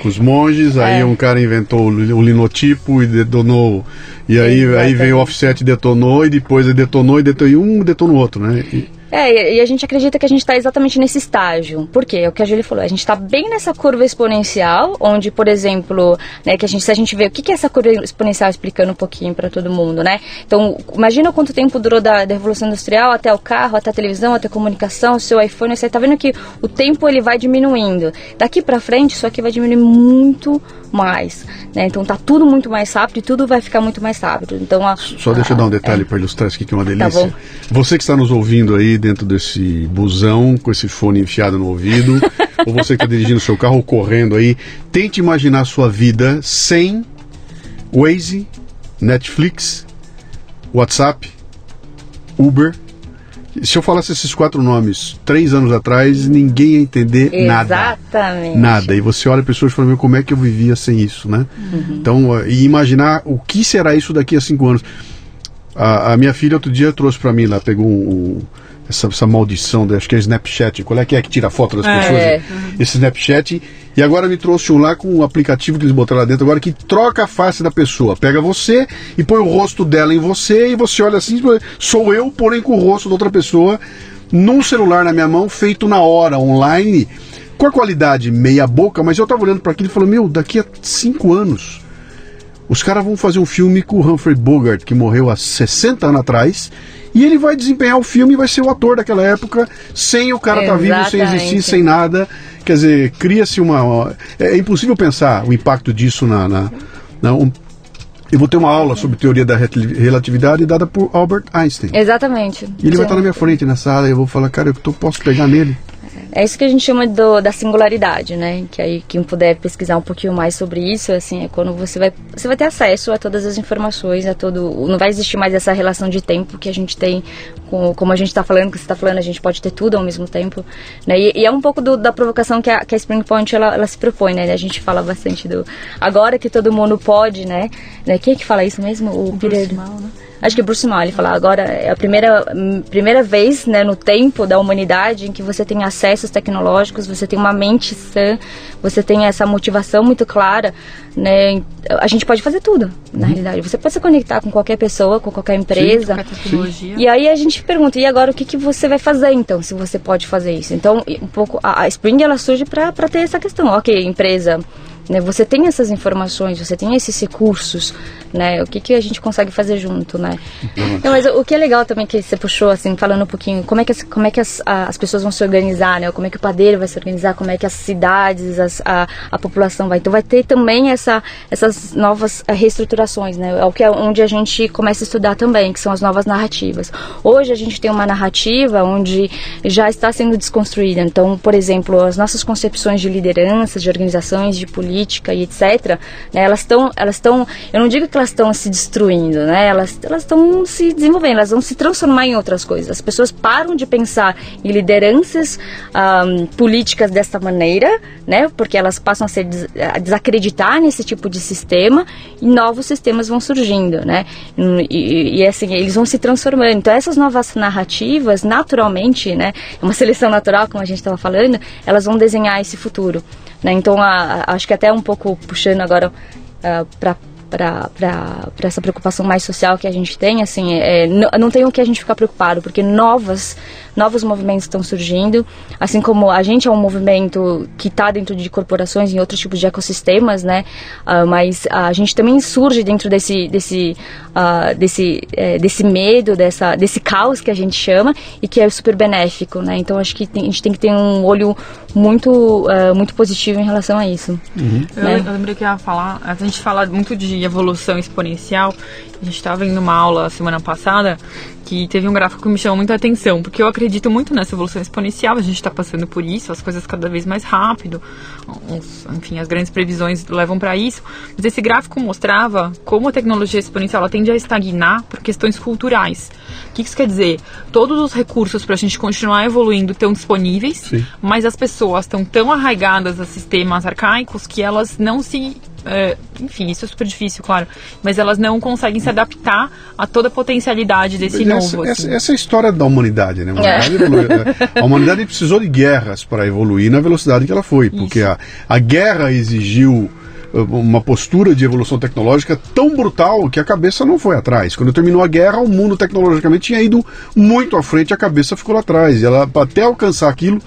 com os monges, é. aí um cara inventou o linotipo e detonou. E aí, aí veio o offset detonou, e depois detonou e detonou, e um detonou o outro, né? E, é, e a gente acredita que a gente está exatamente nesse estágio. Por quê? É o que a Julie falou. A gente está bem nessa curva exponencial, onde, por exemplo, né, que a gente, se a gente vê o que, que é essa curva exponencial explicando um pouquinho para todo mundo, né? Então, imagina quanto tempo durou da, da, Revolução Industrial até o carro, até a televisão, até a comunicação, o seu iPhone. Você está vendo que o tempo ele vai diminuindo. Daqui para frente, isso aqui vai diminuir muito mais, né? Então tá tudo muito mais rápido e tudo vai ficar muito mais rápido. Então a, só deixa eu dar um detalhe é. para ilustrar isso aqui que é uma tá delícia. Tá você que está nos ouvindo aí dentro desse busão com esse fone enfiado no ouvido, ou você que está dirigindo seu carro ou correndo aí, tente imaginar a sua vida sem Waze, Netflix, WhatsApp, Uber se eu falasse esses quatro nomes três anos atrás, ninguém ia entender Exatamente. nada. Exatamente. Nada. E você olha pessoas e fala, como é que eu vivia sem isso, né? Uhum. Então, e imaginar o que será isso daqui a cinco anos. A, a minha filha outro dia trouxe para mim lá, pegou um, um essa, essa maldição, acho que é Snapchat. Qual é que é que tira foto das é, pessoas? É. Esse Snapchat. E agora me trouxe um lá com um aplicativo que eles botaram lá dentro, agora que troca a face da pessoa. Pega você e põe o rosto dela em você e você olha assim, sou eu, porém com o rosto da outra pessoa, num celular na minha mão, feito na hora, online, com a qualidade meia boca, mas eu tava olhando para aquilo e falei, meu, daqui a cinco anos. Os caras vão fazer um filme com o Humphrey Bogart, que morreu há 60 anos atrás, e ele vai desempenhar o filme e vai ser o ator daquela época, sem o cara estar tá vivo, sem existir, sem nada. Quer dizer, cria-se uma. É, é, impossível pensar o impacto disso na. na, na um, eu vou ter uma aula sobre teoria da relatividade dada por Albert Einstein. Exatamente. E ele vai estar na minha frente nessa sala e eu vou falar, cara, eu posso pegar nele. É isso que a gente chama do, da singularidade, né? Que aí quem puder pesquisar um pouquinho mais sobre isso, assim, é quando você vai, você vai ter acesso a todas as informações, a todo, não vai existir mais essa relação de tempo que a gente tem, com, como a gente está falando, que você está falando, a gente pode ter tudo ao mesmo tempo, né? E, e é um pouco do, da provocação que a, que a Spring Point ela, ela, se propõe, né? A gente fala bastante do agora que todo mundo pode, né? né? Quem é que fala isso mesmo? O, o Peter. Mal, né? Acho que Bruce Mal, ele fala, agora é a primeira, primeira vez né, no tempo da humanidade em que você tem acessos tecnológicos, você tem uma mente sã, você tem essa motivação muito clara, né? A gente pode fazer tudo, na uhum. realidade. Você pode se conectar com qualquer pessoa, com qualquer empresa. Sim, e aí a gente pergunta, e agora o que, que você vai fazer então, se você pode fazer isso? Então, um pouco a, a Spring ela surge para ter essa questão. Ok, empresa né? Você tem essas informações, você tem esses recursos, né? O que, que a gente consegue fazer junto, né? Não, mas o que é legal também que você puxou, assim, falando um pouquinho, como é que, as, como é que as, as pessoas vão se organizar, né? Como é que o padeiro vai se organizar, como é que as cidades, as, a, a população vai. Então vai ter também essa, essas novas eh, reestruturações, né? É o que é onde a gente começa a estudar também, que são as novas narrativas. Hoje a gente tem uma narrativa onde já está sendo desconstruída. Então, por exemplo, as nossas concepções de lideranças, de organizações, de política, política e etc., né, elas estão, elas estão, eu não digo que elas estão se destruindo, né, elas estão se desenvolvendo, elas vão se transformar em outras coisas. As pessoas param de pensar em lideranças um, políticas desta maneira, né, porque elas passam a, ser, a desacreditar nesse tipo de sistema e novos sistemas vão surgindo, né, e, e, assim, eles vão se transformando. Então, essas novas narrativas, naturalmente, né, uma seleção natural, como a gente estava falando, elas vão desenhar esse futuro. Né? Então, a, acho que até um pouco puxando agora uh, para para essa preocupação mais social que a gente tem, assim, é, não, não tem o que a gente ficar preocupado, porque novas, novos movimentos estão surgindo, assim como a gente é um movimento que está dentro de corporações e outros tipos de ecossistemas, né? Uh, mas a gente também surge dentro desse, desse, uh, desse, é, desse medo, dessa, desse caos que a gente chama e que é super benéfico, né? Então acho que tem, a gente tem que ter um olho muito, uh, muito positivo em relação a isso. Uhum. Né? Eu, eu lembrei que ia falar, a gente fala muito de evolução exponencial. A gente estava vendo uma aula semana passada que teve um gráfico que me chamou muita atenção, porque eu acredito muito nessa evolução exponencial, a gente está passando por isso, as coisas cada vez mais rápido, os, enfim, as grandes previsões levam para isso, mas esse gráfico mostrava como a tecnologia exponencial tende a estagnar por questões culturais. O que isso quer dizer? Todos os recursos para a gente continuar evoluindo estão disponíveis, Sim. mas as pessoas estão tão arraigadas a sistemas arcaicos que elas não se é, enfim, isso é super difícil, claro, mas elas não conseguem se adaptar a toda a potencialidade desse essa, novo. Assim. Essa, essa, é a história da humanidade, né? A humanidade, é. né? a humanidade precisou de guerras para evoluir na velocidade que ela foi, porque a, a guerra exigiu uh, uma postura de evolução tecnológica tão brutal que a cabeça não foi atrás. Quando terminou a guerra, o mundo tecnologicamente tinha ido muito à frente, a cabeça ficou lá atrás. E ela, até alcançar aquilo.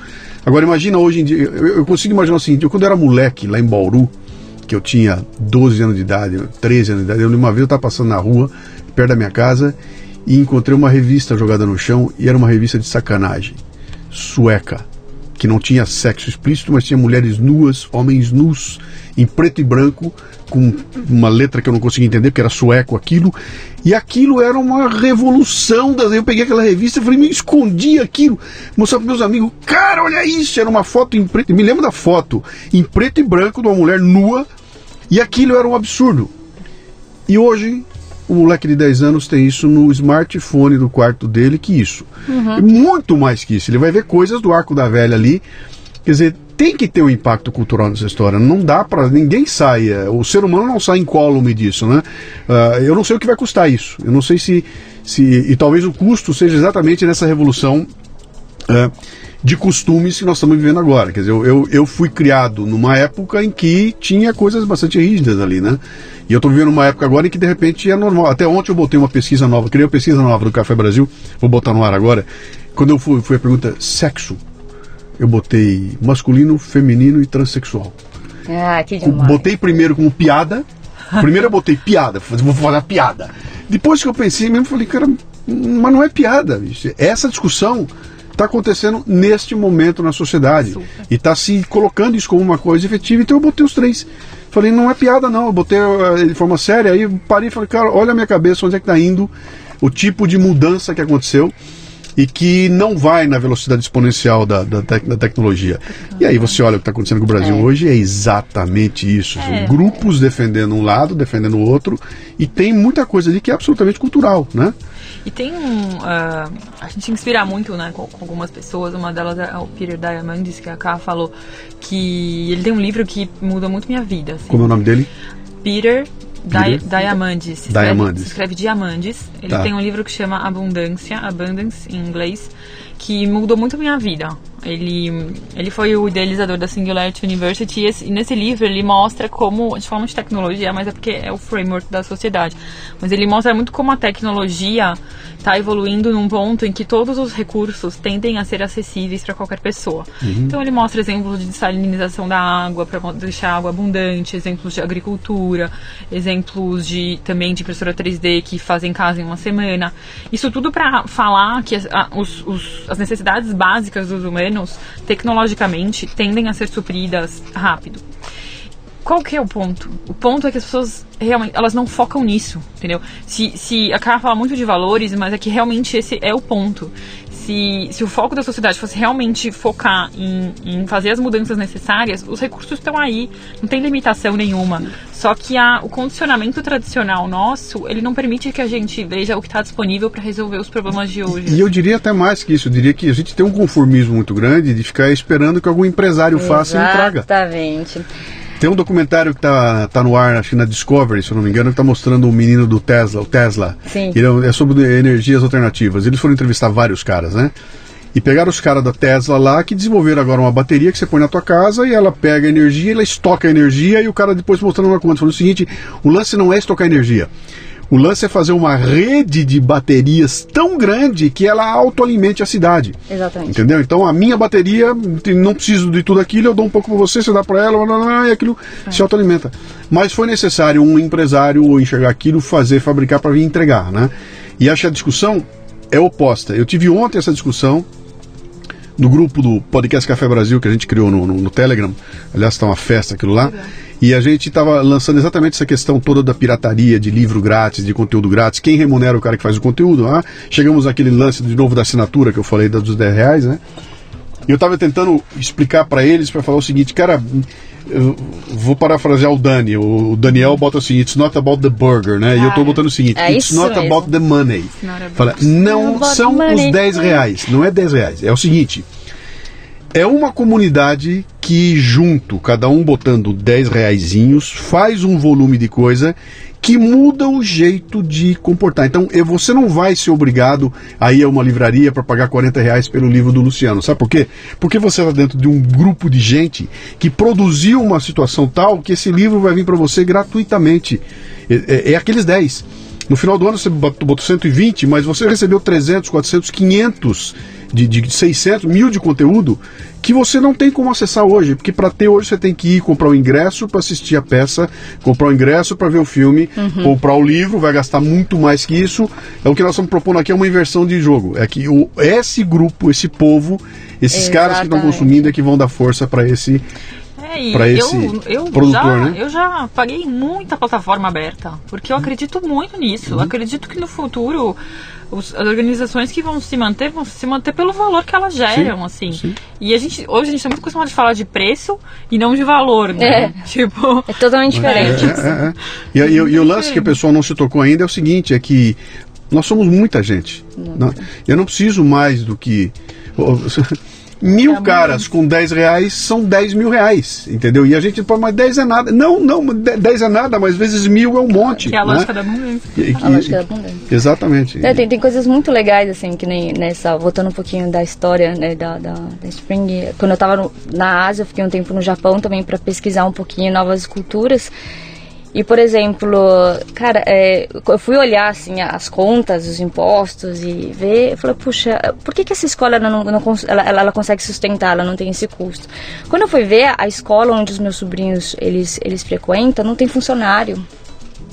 Agora imagina hoje em dia, eu, eu consigo imaginar o seguinte, eu quando era moleque lá em Bauru, que eu tinha 12 anos de idade, 13 anos de idade. Eu, uma vez eu estava passando na rua, perto da minha casa, e encontrei uma revista jogada no chão, e era uma revista de sacanagem, sueca, que não tinha sexo explícito, mas tinha mulheres nuas, homens nus, em preto e branco, com uma letra que eu não conseguia entender, porque era sueco aquilo, e aquilo era uma revolução. Das... Eu peguei aquela revista e falei, me escondi aquilo, mostrava para meus amigos, cara, olha isso, era uma foto em preto, me lembro da foto, em preto e branco de uma mulher nua, e aquilo era um absurdo. E hoje, o moleque de 10 anos tem isso no smartphone do quarto dele, que isso. Uhum. Muito mais que isso. Ele vai ver coisas do arco da velha ali. Quer dizer, tem que ter um impacto cultural nessa história. Não dá para ninguém saia. O ser humano não sai incólume disso, né? Uh, eu não sei o que vai custar isso. Eu não sei se, se e talvez o custo seja exatamente nessa revolução. Uh, de costumes que nós estamos vivendo agora. Quer dizer, eu, eu, eu fui criado numa época em que tinha coisas bastante rígidas ali, né? E eu estou vivendo uma época agora em que de repente é normal. Até ontem eu botei uma pesquisa nova, criei uma pesquisa nova do Café Brasil, vou botar no ar agora. Quando eu fui, fui a pergunta sexo, eu botei masculino, feminino e transexual. Ah, que demais. Botei primeiro como piada. Primeiro eu botei piada, vou uma piada. Depois que eu pensei mesmo, falei, cara, mas não é piada. Essa discussão está acontecendo neste momento na sociedade. Super. E está se colocando isso como uma coisa efetiva. Então eu botei os três. Falei, não é piada não. Eu botei de forma séria. Aí parei e falei, cara, olha a minha cabeça, onde é que está indo. O tipo de mudança que aconteceu e que não vai na velocidade exponencial da, da, da tecnologia. E aí você olha o que está acontecendo com o Brasil é. hoje, é exatamente isso. É. Grupos defendendo um lado, defendendo o outro, e tem muita coisa ali que é absolutamente cultural, né? E tem um. Uh, a gente se inspira muito né, com, com, algumas pessoas. Uma delas é o Peter Diamandis, que a Ká falou que ele tem um livro que muda muito minha vida. Assim. Como é o nome dele? Peter Di Diamandis. Se escreve, Diamandis. Se escreve Diamandis. Ele tá. tem um livro que chama Abundância, Abundance em inglês, que mudou muito a minha vida. Ele, ele foi o idealizador da Singularity University e, esse, e, nesse livro ele mostra como, a gente fala de tecnologia, mas é porque é o framework da sociedade, mas ele mostra muito como a tecnologia está evoluindo num ponto em que todos os recursos tendem a ser acessíveis para qualquer pessoa. Uhum. Então ele mostra exemplos de desalinização da água para deixar a água abundante, exemplos de agricultura, exemplos de também de impressora 3D que fazem casa em uma semana. Isso tudo para falar que as, a, os, os, as necessidades básicas dos humanos, tecnologicamente, tendem a ser supridas rápido qual que é o ponto? O ponto é que as pessoas realmente elas não focam nisso, entendeu? Se, se a cara fala muito de valores, mas é que realmente esse é o ponto. Se, se o foco da sociedade fosse realmente focar em, em fazer as mudanças necessárias, os recursos estão aí, não tem limitação nenhuma. Só que a, o condicionamento tradicional nosso, ele não permite que a gente veja o que está disponível para resolver os problemas de hoje. E eu diria até mais que isso, eu diria que a gente tem um conformismo muito grande de ficar esperando que algum empresário faça e traga. Exatamente. Tem um documentário que tá, tá no ar, acho que na Discovery, se eu não me engano, que tá mostrando o menino do Tesla, o Tesla. Sim. Ele é, é sobre energias alternativas. Eles foram entrevistar vários caras, né? E pegaram os caras da Tesla lá que desenvolveram agora uma bateria que você põe na tua casa e ela pega energia, ela estoca energia e o cara depois mostrando uma conta. Falando o seguinte: o lance não é estocar energia. O lance é fazer uma rede de baterias tão grande que ela autoalimente a cidade. Exatamente. Entendeu? Então a minha bateria, não preciso de tudo aquilo, eu dou um pouco para você, você dá para ela, blá, blá, blá, e aquilo É. se autoalimenta. Mas foi necessário um empresário enxergar aquilo, fazer, fabricar para vir entregar, né? E acho que a discussão é oposta. Eu tive ontem essa discussão no grupo do Podcast Café Brasil que a gente criou no, no- no Telegram. Aliás, está uma festa aquilo lá. E a gente estava lançando exatamente essa questão toda da pirataria, de livro grátis, de conteúdo grátis. Quem remunera o cara que faz o conteúdo? Ah, chegamos àquele lance de novo da assinatura que eu falei dos 10 reais, né? E eu estava tentando explicar para eles, para falar o seguinte, cara, eu vou parafrasear o Dani. O o Daniel bota assim, it's not about the burger, né? E eu estou botando o seguinte, é it's not mesmo. about the money. not about- Fala, não são money. os 10 reais, não é 10 reais. É o seguinte, é uma comunidade que junto, cada um botando 10 reaisinhos, faz um volume de coisa que muda o jeito de comportar. Então, eh, você não vai ser obrigado a ir a uma livraria para pagar 40 reais pelo livro do Luciano. Sabe por quê? Porque você está dentro de um grupo de gente que produziu uma situação tal que esse livro vai vir para você gratuitamente. É, é- é aqueles 10. No final do ano você bot- botou 120, mas você recebeu 300, 400, 500 de, de 600, mil de conteúdo que você não tem como acessar hoje, porque para ter hoje você tem que ir comprar o ingresso para assistir a peça, comprar o ingresso para ver o filme, comprar o livro, vai gastar muito mais que isso. É o que nós estamos propondo aqui é uma inversão de jogo, é que o, esse grupo, esse povo, esses caras que estão Exatamente. consumindo é que vão dar força para esse É, e pra esse eu, eu, produtor, já, né? eu já paguei muita plataforma aberta, porque eu acredito muito nisso. Uhum. Acredito que no futuro os- as organizações que vão se manter vão se manter pelo valor que elas geram, assim. sim. E a gente, hoje a gente está muito acostumado de falar de preço e não de valor, né? Tipo, É totalmente diferente. É, é, é. E, e- e o lance que o pessoal não se tocou ainda é o seguinte, é que nós somos muita gente. Não- eu não preciso mais do que. Mil É caras com 10 reais são 10 mil reais, entendeu? E a gente fala, mas 10 é nada. Não, não, 10 é nada, mas vezes mil é um monte. que é a né? lógica da abundância. E- A lógica da abundância. Exatamente. É, tem, tem coisas muito legais, assim, que nem nessa. Voltando um pouquinho da história, né, da, da, da Spring. Quando eu tava no- na Ásia, eu fiquei um tempo no Japão também para pesquisar um pouquinho novas culturas. E, por exemplo, cara, é, eu fui olhar, assim, as contas, os impostos e ver. Eu falei, puxa, por que, que essa escola não, não ela, ela consegue sustentar, ela não tem esse custo? Quando eu fui ver, a escola onde os meus sobrinhos eles, eles frequentam não tem funcionário.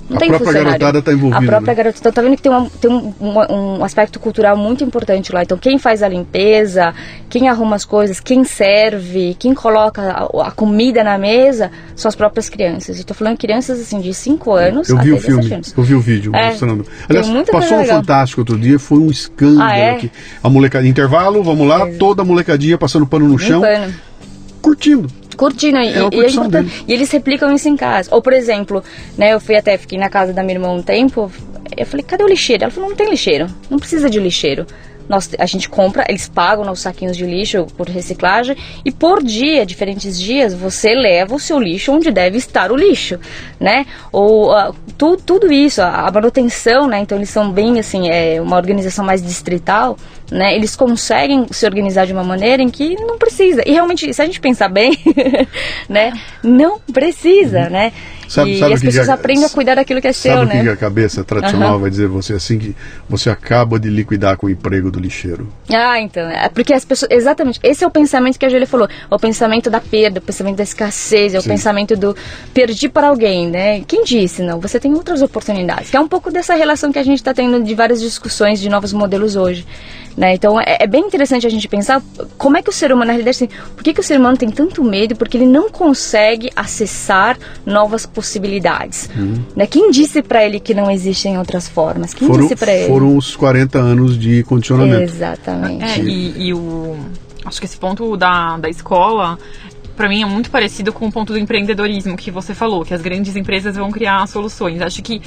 Não A tem própria garotada tá envolvida, A própria né? garota. Então tá vendo que tem, um, tem um, um, um aspecto cultural muito importante lá. Então quem faz a limpeza, quem arruma as coisas, quem serve, quem coloca a, a comida na mesa são as próprias crianças. Tô falando de crianças assim de 5 anos Eu vi o filme, 17 anos. eu vi o vídeo É, Aliás, passou legal. Fantástico outro dia, foi um escândalo. Ah, é? que a molecada, intervalo, vamos lá, toda a molecadinha passando pano no chão, curtindo. Curtindo, e, É e, importante. dele. e eles replicam isso em casa. Ou, por exemplo, né, eu fui até, fiquei na casa da minha irmã um tempo, eu falei, cadê o lixeiro? Ela falou, não tem lixeiro, não precisa de lixeiro. Nós, a gente compra, eles pagam nos saquinhos de lixo por reciclagem e por dia, diferentes dias, você leva o seu lixo onde deve estar o lixo, né? Ou ah, tu, tudo isso, a, a manutenção, né? Então eles são bem assim, é uma organização mais distrital, né? Eles conseguem se organizar de uma maneira em que não precisa. E realmente, se a gente pensar bem, né? Não precisa, né? Sabe- e sabe as o que pessoas aprendem a cuidar daquilo que é seu, Sabe o que né? que a cabeça tradicional Aham. vai dizer você assim que você acaba de liquidar com o emprego do lixeiro. Ah, então. É porque as pessoas. Exatamente. Esse é o pensamento que a Júlia falou. O pensamento da perda, o pensamento da escassez, é o Sim. pensamento do perdi para alguém, né? Quem disse? Não, você tem outras oportunidades. Que é um pouco dessa relação que a gente está tendo de várias discussões de novos modelos hoje. Né? Então é, é bem interessante a gente pensar como é que o ser humano, na realidade, assim, por que, que o ser humano tem tanto medo? Porque ele não consegue acessar novas possibilidades. Né? Quem disse para ele que não existem outras formas? Quem Foram, disse para ele? foram os 40 anos de condicionamento. Exatamente. É, e, e o. Acho que esse ponto da, da escola, pra mim, é muito parecido com o ponto do empreendedorismo que você falou, que as grandes empresas vão criar soluções. Acho que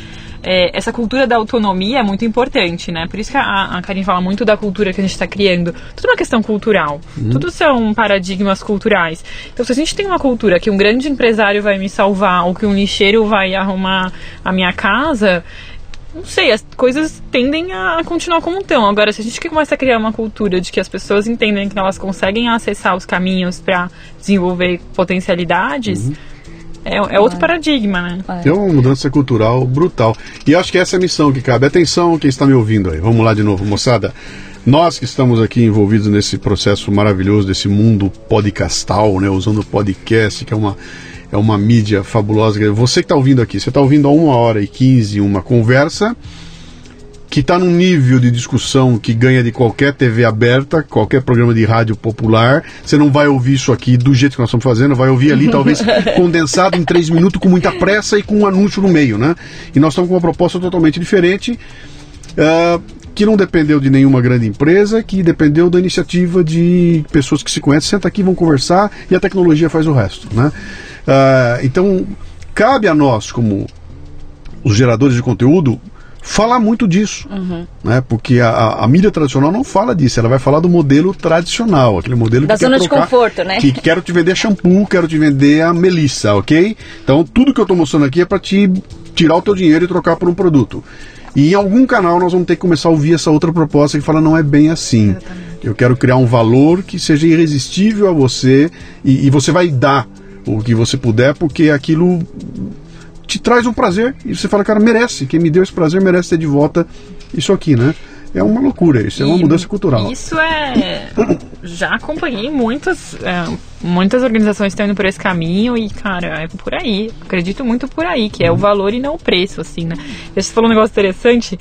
é, essa cultura da autonomia é muito importante, né? Por isso que a, a Karen fala muito da cultura que a gente está criando. Tudo é uma questão cultural. Tudo são paradigmas culturais. Então, se a gente tem uma cultura que um grande empresário vai me salvar ou que um lixeiro vai arrumar a minha casa não sei, as coisas tendem a continuar como estão. Agora, se a gente começa a criar uma cultura de que as pessoas entendem que elas conseguem acessar os caminhos para desenvolver potencialidades, é, é outro paradigma, né? Tem uma mudança cultural brutal. E eu acho que essa é a missão que cabe. Atenção, quem está me ouvindo aí. Vamos lá de novo, moçada. Nós que estamos aqui envolvidos nesse processo maravilhoso desse mundo podcastal, né, usando o podcast, que é uma, é uma mídia fabulosa. Você que está ouvindo aqui, você está ouvindo a uma hora e quinze uma conversa que está num nível de discussão que ganha de qualquer TV aberta, qualquer programa de rádio popular. Você não vai ouvir isso aqui do jeito que nós estamos fazendo, vai ouvir ali talvez condensado em três minutos com muita pressa e com um anúncio no meio, né? E nós estamos com uma proposta totalmente diferente. Uh, que não dependeu de nenhuma grande empresa, que dependeu da iniciativa de pessoas que se conhecem, senta aqui, vão conversar e a tecnologia faz o resto. Né? Uh, então, cabe a nós, como os geradores de conteúdo, falar muito disso, uhum. né? Porque a, a, mídia tradicional não fala disso, ela vai falar do modelo tradicional, aquele modelo da que zona trocar, de conforto, né? Que quero te vender shampoo, quero te vender a melissa, ok? Então tudo que eu estou mostrando aqui é para te tirar o teu dinheiro e trocar por um produto. E em algum canal nós vamos ter que começar a ouvir essa outra proposta que fala não é bem assim. Eu quero criar um valor que seja irresistível a você e, e você vai dar o que você puder porque aquilo te traz um prazer e você fala, cara, merece. Quem me deu esse prazer merece ter de volta isso aqui, né? É uma loucura, isso e é uma mudança cultural. Isso é. Já acompanhei muitas, é, muitas organizações estão indo por esse caminho e, cara, é por aí. Acredito muito por aí, que é o uhum. valor e não o preço, assim, né? Você falou um negócio interessante.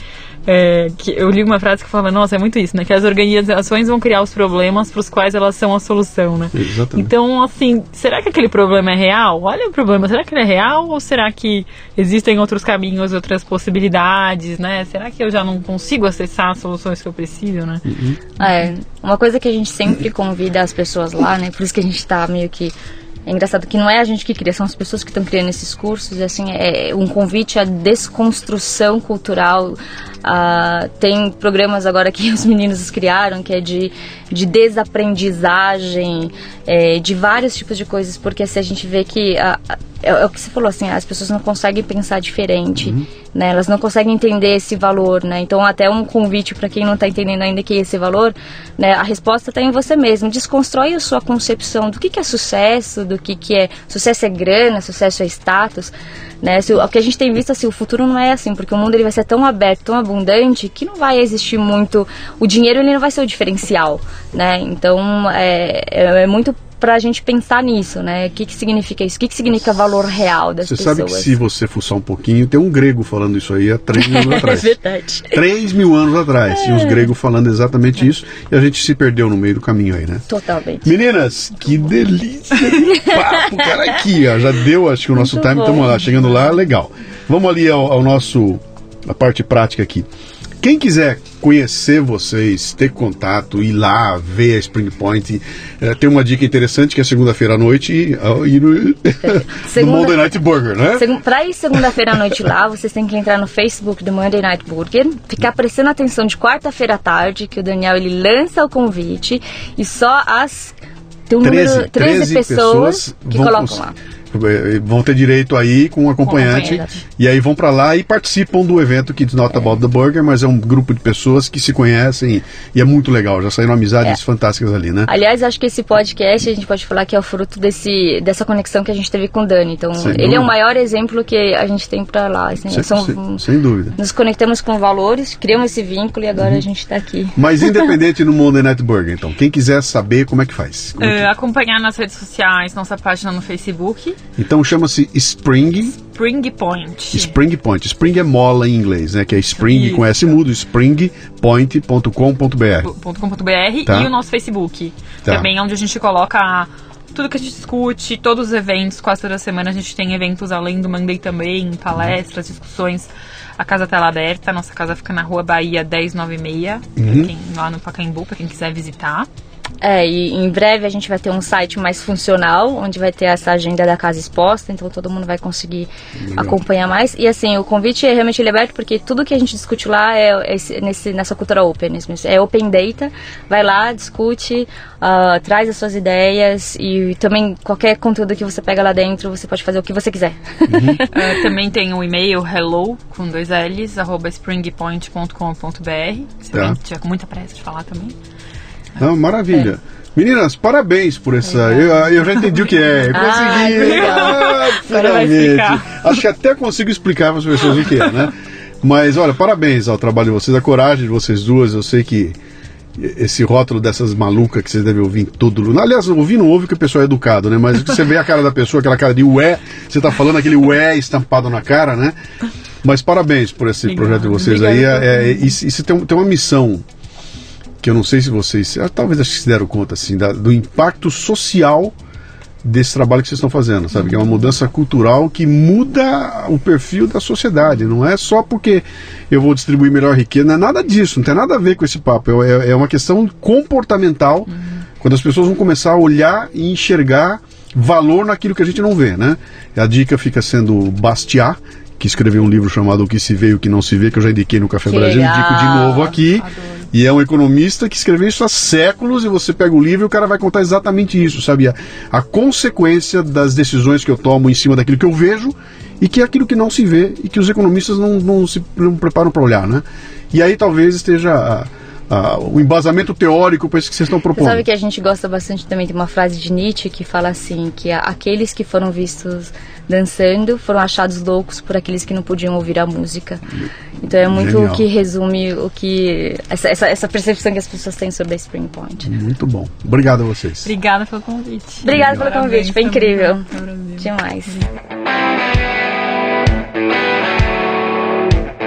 É, que eu li uma frase que falava, nossa, é muito isso, né? Que as organizações vão criar os problemas para os quais elas são a solução, né? Exatamente. Então, assim, será que aquele problema é real? Olha o problema, será que ele é real ou será que existem outros caminhos, outras possibilidades, né? Será que eu já não consigo acessar as soluções que eu preciso, né? Uhum. É, uma coisa que a gente sempre convida as pessoas lá, né? Por isso que a gente está meio que é engraçado que não é a gente que cria, são as pessoas que estão criando esses cursos. E, assim, é um convite à desconstrução cultural. Uh, tem programas agora que os meninos criaram, que é de, de desaprendizagem, é, de vários tipos de coisas, porque se a gente vê que. Uh, é, é, o que você falou, assim, as pessoas não conseguem pensar diferente, uhum. né? Elas não conseguem entender esse valor, né? Então, até um convite para quem não está entendendo ainda que é esse valor, né? A resposta está em você mesmo. Desconstrói a sua concepção do que, que é sucesso, do que, que é... Sucesso é grana, sucesso é status, né? Se, o que a gente tem visto, assim, o futuro não é assim, porque o mundo ele vai ser tão aberto, tão abundante, que não vai existir muito... O dinheiro, ele não vai ser o diferencial, né? Então, é, é, é muito para a gente pensar nisso, né? O que, que significa isso? O que, que significa valor real das você pessoas? Você sabe que se você fuçar um pouquinho, tem um grego falando isso aí há 3 mil anos atrás. é verdade. 3 mil anos atrás. É. Tinha os gregos falando exatamente é. isso e a gente se perdeu no meio do caminho aí, né? Totalmente. Meninas, que delícia de papo, cara. Aqui, ó, já deu, acho que o nosso Muito time, estamos lá, chegando lá, legal. Vamos ali ao, ao nosso, a parte prática aqui. Quem quiser conhecer vocês, ter contato, ir lá, ver a Spring Point, é, tem uma dica interessante que é segunda-feira à noite ir no, Segunda, no Monday Night Burger, né? Seg pra ir segunda-feira à noite lá, vocês têm que entrar no Facebook do Monday Night Burger, ficar prestando atenção de quarta-feira à tarde, que o Daniel ele lança o convite e só as tem um 13, número, 13, 13 pessoas, pessoas que colocam lá. Eh, vão ter direito aí com um acompanhante, e aí vão para lá e participam do evento que Not é. About the Burger, mas é um grupo de pessoas que se conhecem e é muito legal, já saíram amizades é. fantásticas ali, né? Aliás, acho que esse podcast a gente pode falar que é o fruto desse, dessa conexão que a gente teve com o Dani, então sem ele dúvida. é o maior exemplo que a gente tem para lá, assim, sem, são, sem, sem, dúvida. Nos conectamos com valores, criamos esse vínculo e agora uhum. a gente está aqui. Mas independente no Monday Night Burger, então, quem quiser saber como é que faz? É que... É, acompanhar nas redes sociais, nossa página no Facebook, então chama-se Spring. Spring Point. Spring Point. Spring é mola em inglês, né? Que é Spring Isso. com S mudo, springpoint.com.br. .com.br tá. e o nosso Facebook. Tá. Também é onde a gente coloca tudo que a gente discute, todos os eventos, quase toda semana a gente tem eventos além do Monday também, palestras, discussões. A casa tela aberta, a nossa casa fica na rua Bahia 1096, uhum. quem, lá no Pacaembu, para quem quiser visitar. É, e em breve a gente vai ter um site mais funcional, onde vai ter essa agenda da casa exposta, então todo mundo vai conseguir Legal. acompanhar mais. E assim, o convite é realmente liberto, porque tudo que a gente discute lá é, é nesse, nessa cultura open, é open data, vai lá, discute, uh, traz as suas ideias e também qualquer conteúdo que você pega lá dentro, você pode fazer o que você quiser. Uhum. uh, também tem o um e-mail hello, com dois L's, arroba springpoint.com.br, se tá. tiver com muita pressa de falar também. Não, maravilha. Meninas, parabéns por essa. Eu, eu, já entendi o que é. Consegui. Ah, finalmente. Acho que até consigo explicar para as pessoas o que é, né? Mas olha, parabéns ao trabalho de vocês, a coragem de vocês duas. Eu sei que esse rótulo dessas malucas que vocês devem ouvir em todo lugar. Aliás, ouvir não ouve que o pessoal é educado, né? Mas você vê a cara da pessoa, aquela cara de ué, você tá falando aquele ué estampado na cara, né? Mas parabéns por esse projeto de vocês aí. É, é, isso, isso tem, tem uma missão que eu não sei se vocês, ah, talvez acho que se deram conta assim, da, do impacto social desse trabalho que vocês estão fazendo, sabe? Que é uma mudança cultural que muda o perfil da sociedade. Não é só porque eu vou distribuir melhor riqueza, não é nada disso, não tem nada a ver com esse papo. É, é uma questão comportamental, uhum. quando as pessoas vão começar a olhar e enxergar valor naquilo que a gente não vê, né? A dica fica sendo Bastiat, que escreveu um livro chamado O que se vê e o que não se vê, que eu já indiquei no Café que Brasil, legal. indico de novo aqui. Adoro. E é um economista que escreveu isso há séculos e você pega o livro e o cara vai contar exatamente isso, sabe? A, a consequência das decisões que eu tomo em cima daquilo que eu vejo e que é aquilo que não se vê e que os economistas não, não se não preparam para olhar, né? E aí talvez esteja o embasamento teórico para isso que vocês estão propondo. Você sabe que a gente gosta bastante também de uma frase de Nietzsche que fala assim, que aqueles que foram vistos dançando foram achados loucos por aqueles que não podiam ouvir a música. Então é muito Genial. o que resume o que essa, essa, essa, percepção que as pessoas têm sobre a Spring Point. Muito bom. Obrigado a vocês. Obrigada pelo convite. Obrigada pelo convite, foi incrível. Demais.